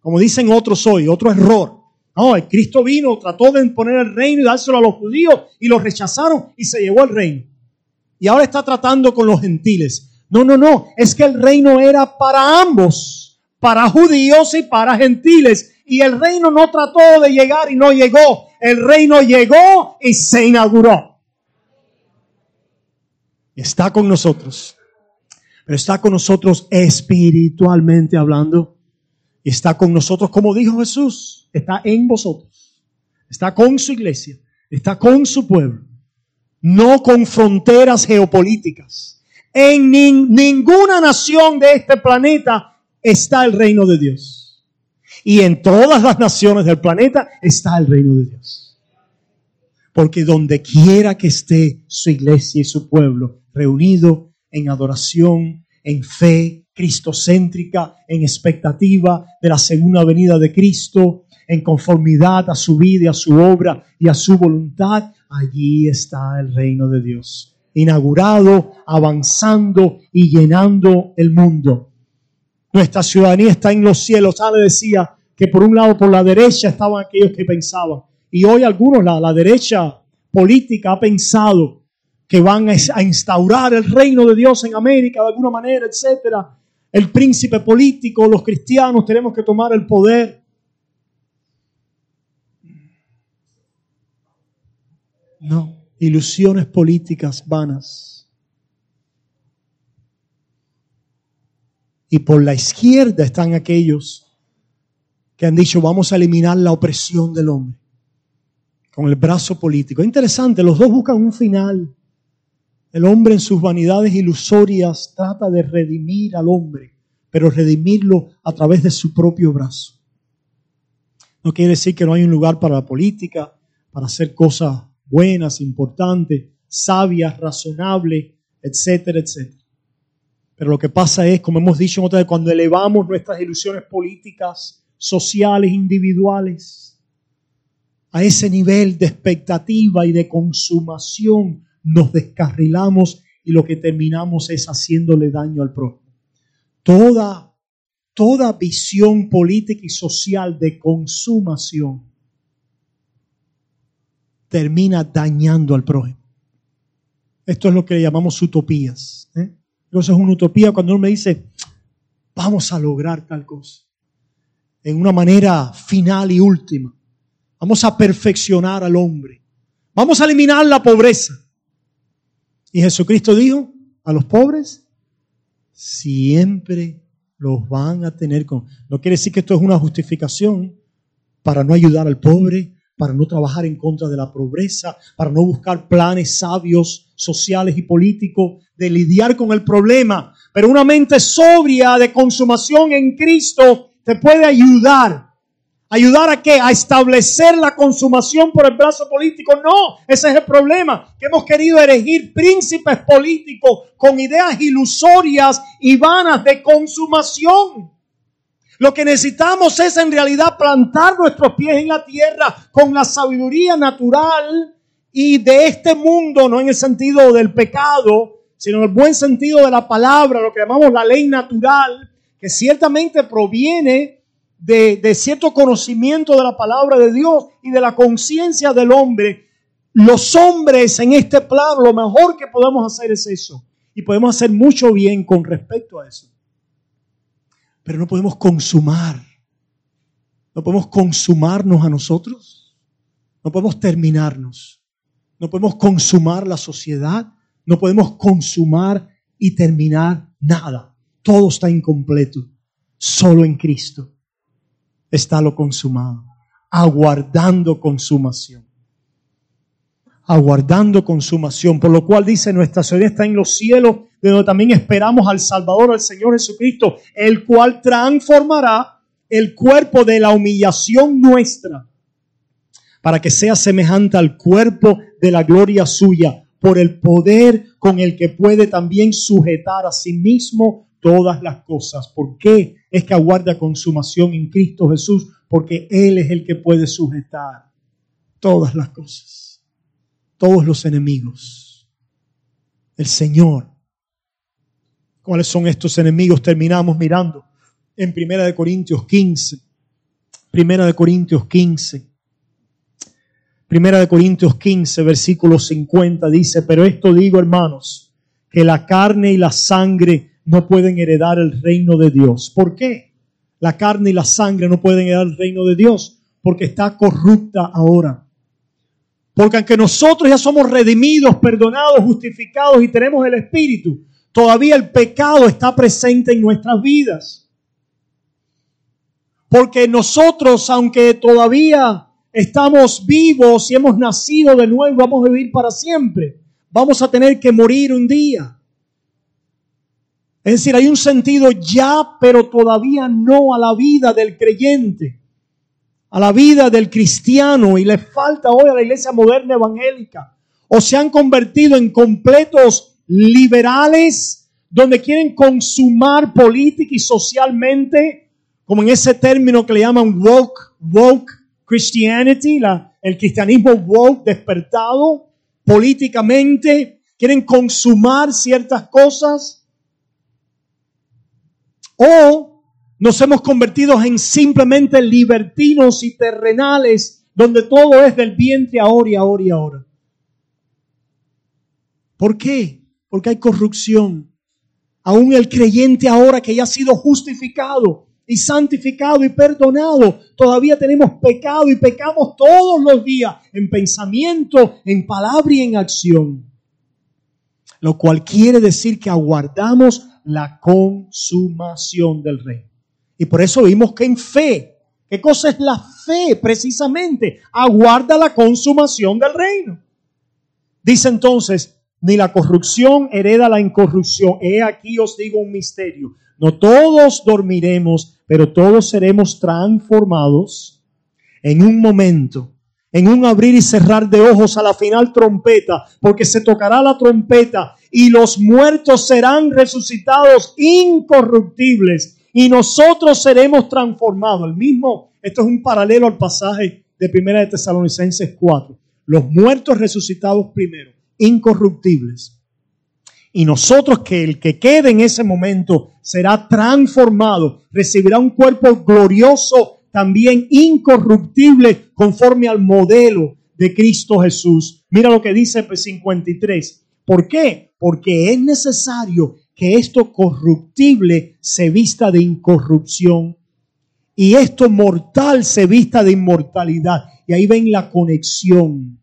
como dicen otros hoy, otro error. No, el Cristo vino, trató de imponer el reino y dárselo a los judíos y los rechazaron y se llevó el reino. Y ahora está tratando con los gentiles. No, no, no, es que el reino era para ambos, para judíos y para gentiles. Y el reino no trató de llegar y no llegó. El reino llegó y se inauguró está con nosotros, pero está con nosotros espiritualmente hablando. Está con nosotros, como dijo Jesús, está en vosotros, está con su iglesia, está con su pueblo, no con fronteras geopolíticas. En ninguna nación de este planeta está el reino de Dios. Y en todas las naciones del planeta está el reino de Dios. Porque donde quiera que esté su iglesia y su pueblo, reunido en adoración, en fe cristocéntrica, en expectativa de la segunda venida de Cristo, en conformidad a su vida, a su obra y a su voluntad, allí está el reino de Dios, inaugurado, avanzando y llenando el mundo. Nuestra ciudadanía está en los cielos. Ale decía que por un lado, por la derecha estaban aquellos que pensaban. Y hoy algunos, la, la derecha política ha pensado que van a instaurar el reino de Dios en América de alguna manera, etcétera. El príncipe político, los cristianos tenemos que tomar el poder. No, ilusiones políticas vanas. Y por la izquierda están aquellos que han dicho vamos a eliminar la opresión del hombre con el brazo político. Interesante, los dos buscan un final. El hombre en sus vanidades ilusorias trata de redimir al hombre, pero redimirlo a través de su propio brazo. No quiere decir que no hay un lugar para la política, para hacer cosas buenas, importantes, sabias, razonables, etcétera, etcétera. Pero lo que pasa es, como hemos dicho otra vez, cuando elevamos nuestras ilusiones políticas, sociales, individuales, a ese nivel de expectativa y de consumación, nos descarrilamos y lo que terminamos es haciéndole daño al prójimo. Toda, toda visión política y social de consumación termina dañando al prójimo. Esto es lo que llamamos utopías. ¿eh? Entonces es una utopía cuando uno me dice, vamos a lograr tal cosa. En una manera final y última. Vamos a perfeccionar al hombre. Vamos a eliminar la pobreza. Y Jesucristo dijo a los pobres, siempre los van a tener con... No quiere decir que esto es una justificación para no ayudar al pobre, para no trabajar en contra de la pobreza, para no buscar planes sabios, sociales y políticos de lidiar con el problema. Pero una mente sobria de consumación en Cristo te puede ayudar. ¿Ayudar a qué? A establecer la consumación por el brazo político. No, ese es el problema. Que hemos querido elegir príncipes políticos con ideas ilusorias y vanas de consumación. Lo que necesitamos es en realidad plantar nuestros pies en la tierra con la sabiduría natural y de este mundo, no en el sentido del pecado, sino en el buen sentido de la palabra, lo que llamamos la ley natural, que ciertamente proviene de, cierto conocimiento de la palabra de Dios y de la conciencia del hombre. Los hombres en este plano, lo mejor que podemos hacer es eso. Y podemos hacer mucho bien con respecto a eso. Pero no podemos consumar. No podemos consumarnos a nosotros. No podemos terminarnos. No podemos consumar la sociedad. No podemos consumar y terminar nada. Todo está incompleto. Solo en Cristo está lo consumado. Aguardando consumación. Aguardando consumación. Por lo cual dice nuestra ciudad está en los cielos de donde también esperamos al Salvador, al Señor Jesucristo, el cual transformará el cuerpo de la humillación nuestra para que sea semejante al cuerpo de la gloria suya, por el poder con el que puede también sujetar a sí mismo todas las cosas. ¿Por qué es que aguarda consumación en Cristo Jesús? Porque Él es el que puede sujetar todas las cosas, todos los enemigos. El Señor ¿Cuáles son estos enemigos? Terminamos mirando en Primera de Corintios 15. Primera de Corintios 15. Primera de Corintios 15, versículo 50 dice, pero esto digo hermanos, que la carne y la sangre no pueden heredar el reino de Dios. ¿Por qué? La carne y la sangre no pueden heredar el reino de Dios porque está corrupta ahora. Porque aunque nosotros ya somos redimidos, perdonados, justificados y tenemos el Espíritu, todavía el pecado está presente en nuestras vidas. Porque nosotros, aunque todavía estamos vivos y hemos nacido de nuevo, vamos a vivir para siempre. Vamos a tener que morir un día. Es decir, hay un sentido ya, pero todavía no a la vida del creyente, a la vida del cristiano. Y le falta hoy a la iglesia moderna evangélica. O se han convertido en completos liberales, donde quieren consumar política y socialmente, como en ese término que le llaman woke, woke Christianity, el cristianismo woke despertado políticamente, quieren consumar ciertas cosas. O nos hemos convertido en simplemente libertinos y terrenales, donde todo es del vientre ahora y ahora y ahora. ¿Por qué? porque hay corrupción. Aún el creyente ahora que ya ha sido justificado y santificado y perdonado, todavía tenemos pecado y pecamos todos los días en pensamiento, en palabra y en acción. Lo cual quiere decir que aguardamos la consumación del rey. Y por eso vimos que en fe, ¿qué cosa es la fe precisamente? Aguarda la consumación del reino. Dice entonces, ni la corrupción hereda la incorrupción. He aquí os digo un misterio. No todos dormiremos, pero todos seremos transformados en un momento, en un abrir y cerrar de ojos a la final trompeta, porque se tocará la trompeta y los muertos serán resucitados incorruptibles y nosotros seremos transformados. El mismo, esto es un paralelo al pasaje de Primera de Tesalonicenses 4. Los muertos resucitados primero, incorruptibles. Y nosotros que el que quede en ese momento será transformado, recibirá un cuerpo glorioso, también incorruptible, conforme al modelo de Cristo Jesús. Mira lo que dice P53. ¿Por qué? Porque es necesario que esto corruptible se vista de incorrupción y esto mortal se vista de inmortalidad. Y ahí ven la conexión.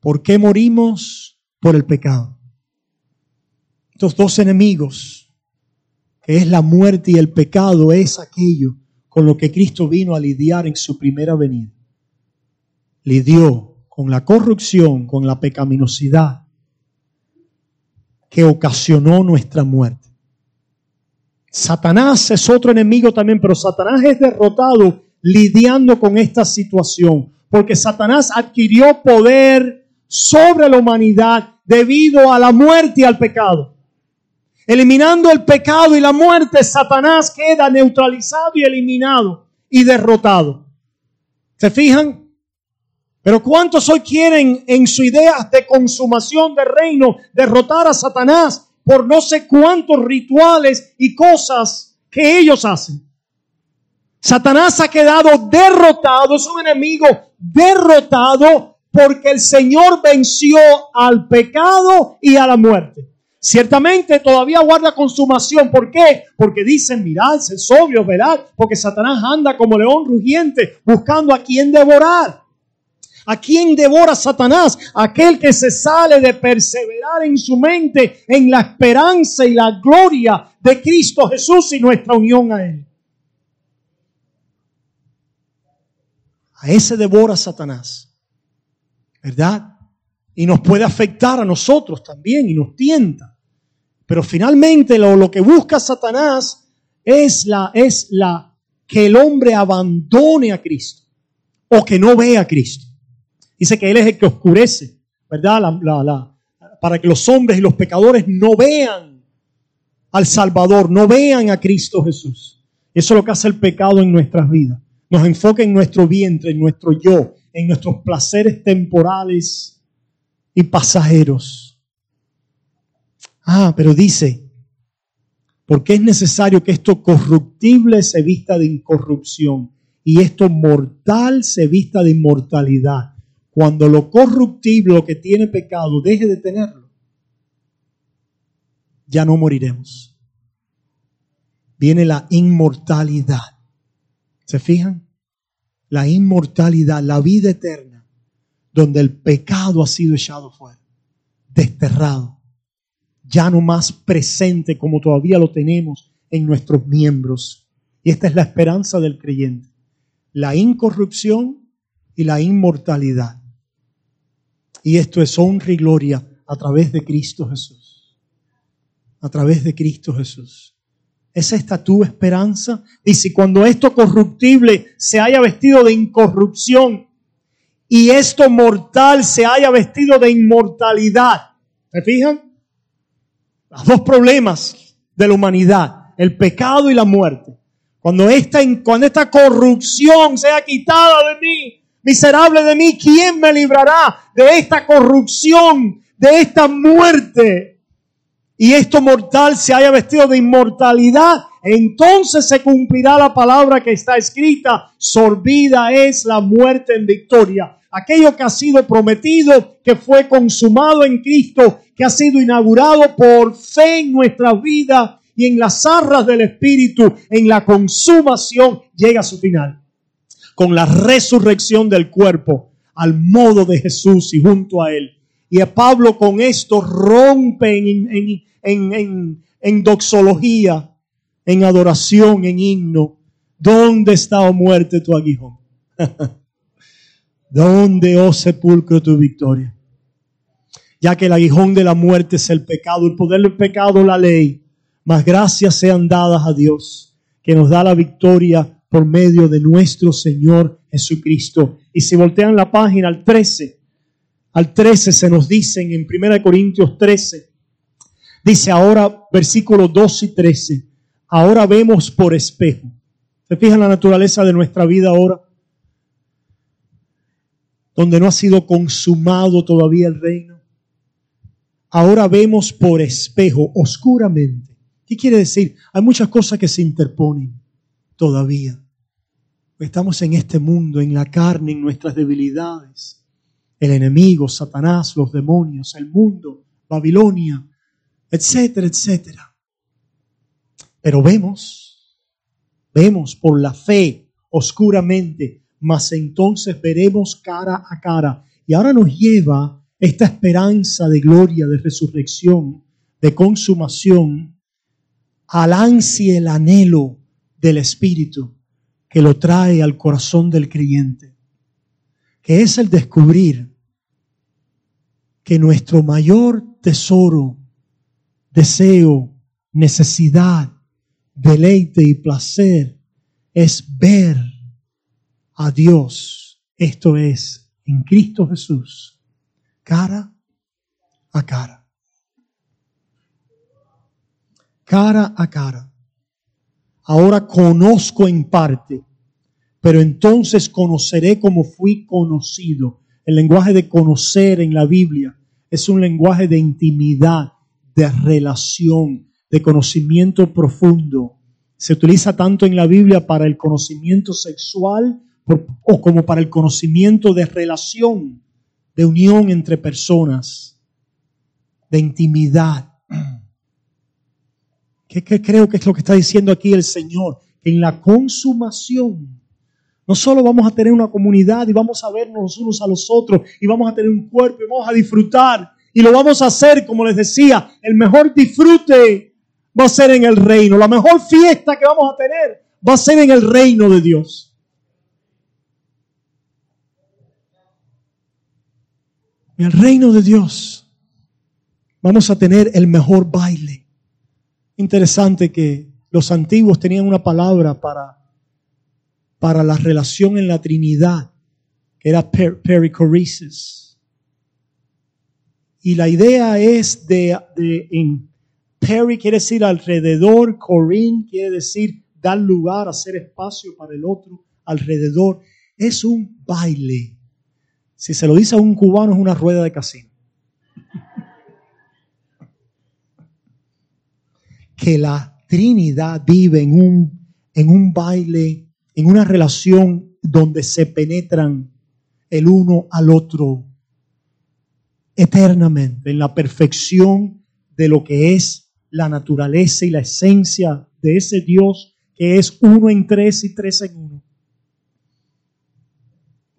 ¿Por qué morimos? Por el pecado. Estos dos enemigos, que es la muerte y el pecado, es aquello con lo que Cristo vino a lidiar en su primera venida. Lidió con la corrupción, con la pecaminosidad que ocasionó nuestra muerte. Satanás es otro enemigo también, pero Satanás es derrotado lidiando con esta situación, porque Satanás adquirió poder sobre la humanidad debido a la muerte y al pecado. Eliminando el pecado y la muerte, Satanás queda neutralizado y eliminado y derrotado. ¿Se fijan? Pero ¿cuántos hoy quieren en su idea de consumación de reino derrotar a Satanás por no sé cuántos rituales y cosas que ellos hacen. Satanás ha quedado derrotado, es un enemigo derrotado porque el Señor venció al pecado y a la muerte. Ciertamente todavía guarda consumación. ¿Por qué? Porque dicen, mirad, es sobrio, ¿verdad? Porque Satanás anda como león rugiente buscando a quien devorar. ¿A quién devora Satanás? Aquel que se sale de perseverar en su mente en la esperanza y la gloria de Cristo Jesús y nuestra unión a Él. A ese devora Satanás. ¿Verdad? Y nos puede afectar a nosotros también y nos tienta. Pero finalmente lo, lo que busca Satanás es la, es la que el hombre abandone a Cristo o que no vea a Cristo. Dice que Él es el que oscurece, ¿verdad? para que los hombres y los pecadores no vean al Salvador, no vean a Cristo Jesús. Eso es lo que hace el pecado en nuestras vidas. Nos enfoca en nuestro vientre, en nuestro yo, en nuestros placeres temporales y pasajeros. Ah, pero dice, porque es necesario que esto corruptible se vista de incorrupción y esto mortal se vista de inmortalidad. Cuando lo corruptible, que tiene pecado, deje de tenerlo, ya no moriremos. Viene la inmortalidad. ¿Se fijan? La inmortalidad, la vida eterna, donde el pecado ha sido echado fuera, desterrado, ya no más presente como todavía lo tenemos en nuestros miembros. Y esta es la esperanza del creyente, la incorrupción y la inmortalidad. Y esto es honra y gloria a través de Cristo Jesús. A través de Cristo Jesús. ¿Es esta tu esperanza? Dice, cuando esto corruptible se haya vestido de incorrupción y esto mortal se haya vestido de inmortalidad. ¿Se fijan? Los dos problemas de la humanidad, el pecado y la muerte. Cuando esta, cuando esta corrupción sea quitada de mí, Miserable de mí, ¿quién me librará de esta corrupción, de esta muerte? Y esto mortal se haya vestido de inmortalidad, entonces se cumplirá la palabra que está escrita, sorbida es la muerte en victoria. Aquello que ha sido prometido, que fue consumado en Cristo, que ha sido inaugurado por fe en nuestra vida y en las arras del Espíritu, en la consumación, llega a su final con la resurrección del cuerpo al modo de Jesús y junto a Él. Y a Pablo con esto rompe en, en, en, doxología, en adoración, en himno. ¿Dónde está, oh muerte, tu aguijón? <laughs> ¿Dónde, oh sepulcro, tu victoria? Ya que el aguijón de la muerte es el pecado, el poder del pecado, la ley. Mas gracias sean dadas a Dios, que nos da la victoria por medio de nuestro Señor Jesucristo. Y si voltean la página al 13, al 13 se nos dicen en 1 Corintios 13, dice ahora versículos 2 y 13, ahora vemos por espejo. ¿Se fijan la naturaleza de nuestra vida ahora? Donde no ha sido consumado todavía el reino. Ahora vemos por espejo, oscuramente. ¿Qué quiere decir? Hay muchas cosas que se interponen todavía. Estamos en este mundo, en la carne, en nuestras debilidades. El enemigo, Satanás, los demonios, el mundo, Babilonia, etcétera, etcétera. Pero vemos, vemos por la fe oscuramente, mas entonces veremos cara a cara. Y ahora nos lleva esta esperanza de gloria, de resurrección, de consumación, al ansia, el anhelo del Espíritu que lo trae al corazón del creyente, que es el descubrir que nuestro mayor tesoro, deseo, necesidad, deleite y placer es ver a Dios, esto es, en Cristo Jesús, cara a cara. Cara a cara ahora conozco en parte, pero entonces conoceré como fui conocido. El lenguaje de conocer en la Biblia es un lenguaje de intimidad, de relación, de conocimiento profundo. Se utiliza tanto en la Biblia para el conocimiento sexual o como para el conocimiento de relación, de unión entre personas, de intimidad. ¿Qué, creo que es lo que está diciendo aquí el Señor? En la consumación no solo vamos a tener una comunidad y vamos a vernos los unos a los otros y vamos a tener un cuerpo y vamos a disfrutar y lo vamos a hacer, como les decía, el mejor disfrute va a ser en el reino. La mejor fiesta que vamos a tener va a ser en el reino de Dios. En el reino de Dios vamos a tener el mejor baile. Interesante que los antiguos tenían una palabra para, para la relación en la Trinidad, que era per. Y la idea es de, de en peri quiere decir alrededor, corin quiere decir dar lugar, hacer espacio para el otro alrededor. Es un baile. Si se lo dice a un cubano es una rueda de casino. Que la Trinidad vive en un, en un baile, en una relación donde se penetran el uno al otro eternamente, en la perfección de lo que es la naturaleza y la esencia de ese Dios que es uno en tres y tres en uno.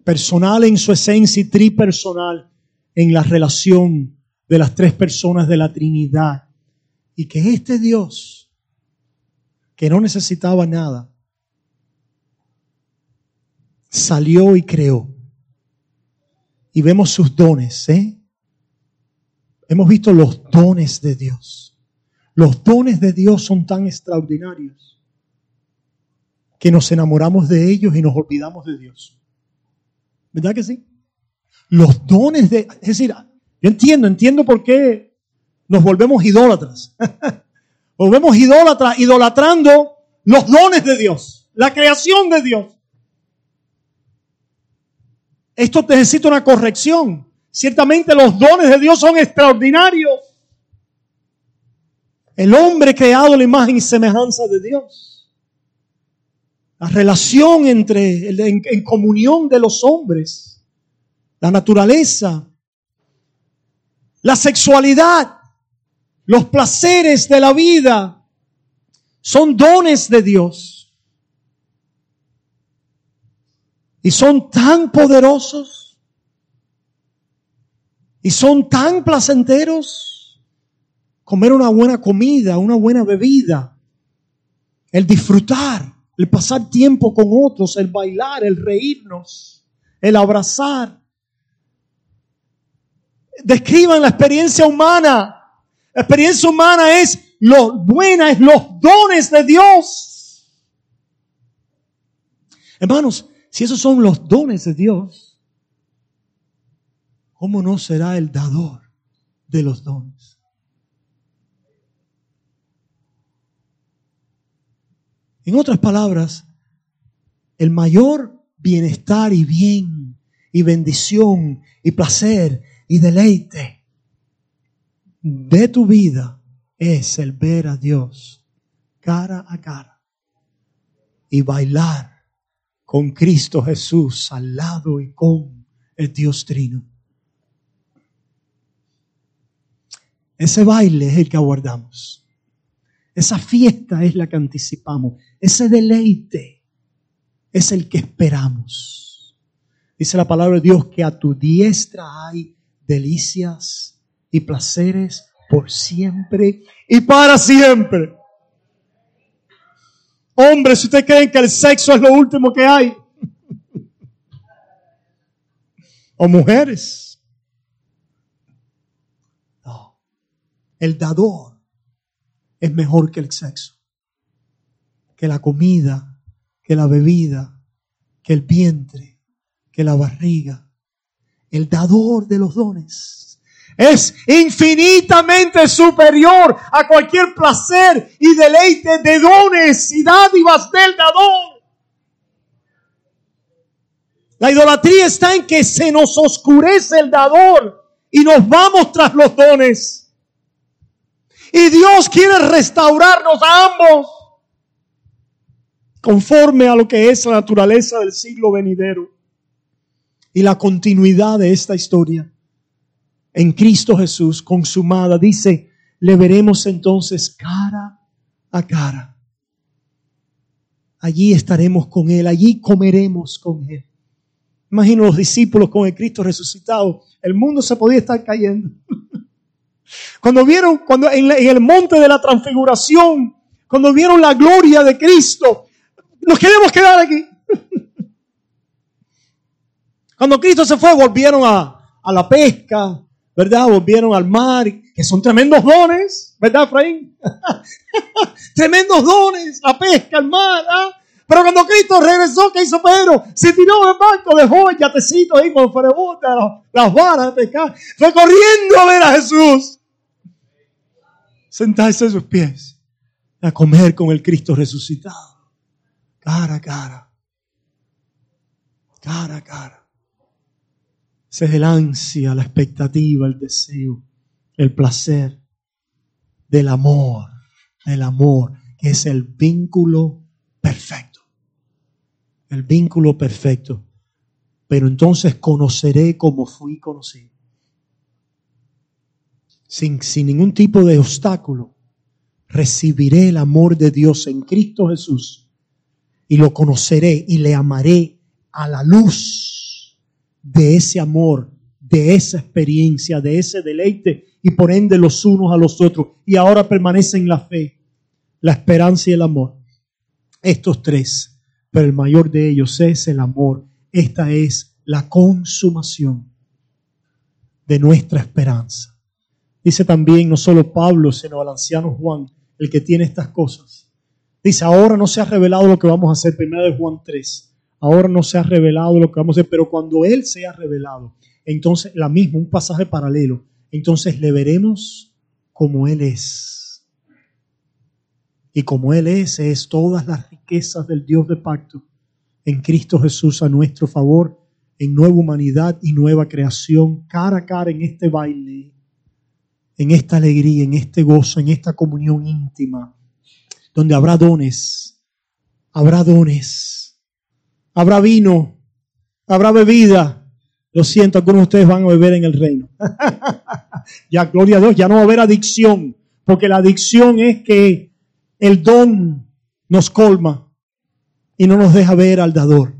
Personal en su esencia y tripersonal en la relación de las tres personas de la Trinidad y que este Dios, que no necesitaba nada, salió y creó. Y vemos sus dones, ¿eh? Hemos visto los dones de Dios. Los dones de Dios son tan extraordinarios que nos enamoramos de ellos y nos olvidamos de Dios. ¿Verdad que sí? Los dones de... Es decir, yo entiendo, entiendo por qué nos volvemos idólatras. <laughs> volvemos idólatras, idolatrando los dones de Dios, la creación de Dios. Esto necesita una corrección. Ciertamente los dones de Dios son extraordinarios. El hombre creado en la imagen y semejanza de Dios. La relación entre, en, en comunión de los hombres. La naturaleza. La sexualidad los placeres de la vida son dones de Dios. Y son tan poderosos. Y son tan placenteros. Comer una buena comida, una buena bebida. El disfrutar, el pasar tiempo con otros, el bailar, el reírnos, el abrazar. Describan la experiencia humana la experiencia humana es lo buena, es los dones de Dios. Hermanos, si esos son los dones de Dios, ¿cómo no será el dador de los dones? En otras palabras, el mayor bienestar y bien y bendición y placer y deleite de tu vida es el ver a Dios cara a cara y bailar con Cristo Jesús al lado y con el Dios Trino. Ese baile es el que aguardamos. Esa fiesta es la que anticipamos. Ese deleite es el que esperamos. Dice la palabra de Dios que a tu diestra hay delicias y placeres por siempre y para siempre. Hombres, si ustedes creen que el sexo es lo último que hay. o mujeres. No. El dador es mejor que el sexo, que la comida, que la bebida, que el vientre, que la barriga. El dador de los dones es infinitamente superior a cualquier placer y deleite de dones y dádivas del dador. La idolatría está en que se nos oscurece el dador y nos vamos tras los dones. Y Dios quiere restaurarnos a ambos conforme a lo que es la naturaleza del siglo venidero y la continuidad de esta historia en Cristo Jesús consumada. Dice, le veremos entonces cara a cara. Allí estaremos con Él, allí comeremos con Él. Imagino los discípulos con el Cristo resucitado. El mundo se podía estar cayendo. <laughs> Cuando vieron, cuando en, el monte de la transfiguración, cuando vieron la gloria de Cristo, nos queremos quedar aquí. <laughs> Cuando Cristo se fue, volvieron a, a la pesca, ¿verdad? Volvieron al mar, que son tremendos dones, ¿verdad, Efraín? <laughs> tremendos dones, la pesca, el mar, ¿ah? Pero cuando Cristo regresó, ¿qué hizo Pedro? Se tiró del barco, dejó el yatecito ahí con el las varas de pescar. Fue corriendo a ver a Jesús sentarse a sus pies, a comer con el Cristo resucitado, cara a cara, cara a cara. Ese es el ansia, la expectativa, el deseo, el placer del amor, el amor, que es el vínculo perfecto. El vínculo perfecto. Pero entonces conoceré como fui conocido sin, ningún tipo de obstáculo, recibiré el amor de Dios en Cristo Jesús y lo conoceré y le amaré a la luz de ese amor, de esa experiencia, de ese deleite y por ende los unos a los otros. Y ahora permanecen la fe, la esperanza y el amor. Estos tres, pero el mayor de ellos es el amor. Esta es la consumación de nuestra esperanza. Dice también no solo Pablo, sino el anciano Juan, el que tiene estas cosas. Dice, ahora no se ha revelado lo que vamos a hacer, primero de Juan 3. Ahora no se ha revelado lo que vamos a hacer, pero cuando Él sea revelado, entonces la misma, un pasaje paralelo, entonces le veremos como Él es. Y como Él es, es todas las riquezas del Dios de pacto en Cristo Jesús a nuestro favor, en nueva humanidad y nueva creación, cara a cara en este baile en esta alegría, en este gozo, en esta comunión íntima, donde habrá dones, habrá dones, habrá vino, habrá bebida. Lo siento, algunos de ustedes van a beber en el reino. <laughs> ya, gloria a Dios, ya no va a haber adicción, porque la adicción es que el don nos colma y no nos deja ver al dador.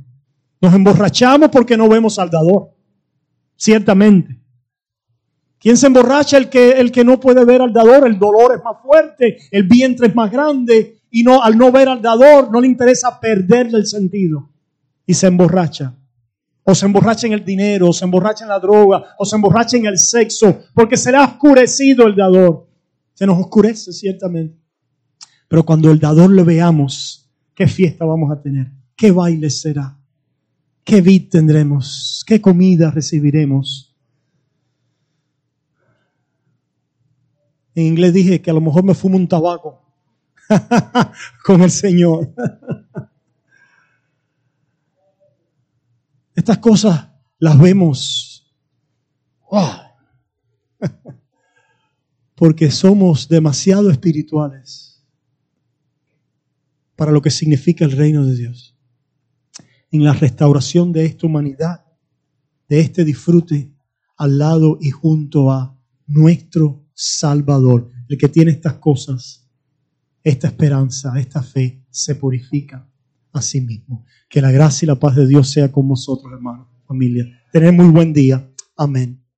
Nos emborrachamos porque no vemos al dador, ciertamente. ¿Quién se emborracha? El que, el que no puede ver al dador, el dolor es más fuerte, el vientre es más grande y no, al no ver al dador no le interesa perderle el sentido y se emborracha. O se emborracha en el dinero, o se emborracha en la droga, o se emborracha en el sexo, porque será oscurecido el dador. Se nos oscurece ciertamente. Pero cuando el dador lo veamos, ¿qué fiesta vamos a tener? ¿Qué baile será? ¿Qué vid tendremos? ¿Qué comida recibiremos? En inglés dije que a lo mejor me fumo un tabaco <laughs> con el Señor. Estas cosas las vemos. <laughs> Porque somos demasiado espirituales para lo que significa el reino de Dios. En la restauración de esta humanidad, de este disfrute al lado y junto a nuestro Salvador, el que tiene estas cosas, esta esperanza, esta fe, se purifica a sí mismo. Que la gracia y la paz de Dios sea con vosotros, hermanos, familia. Tener muy buen día. Amén.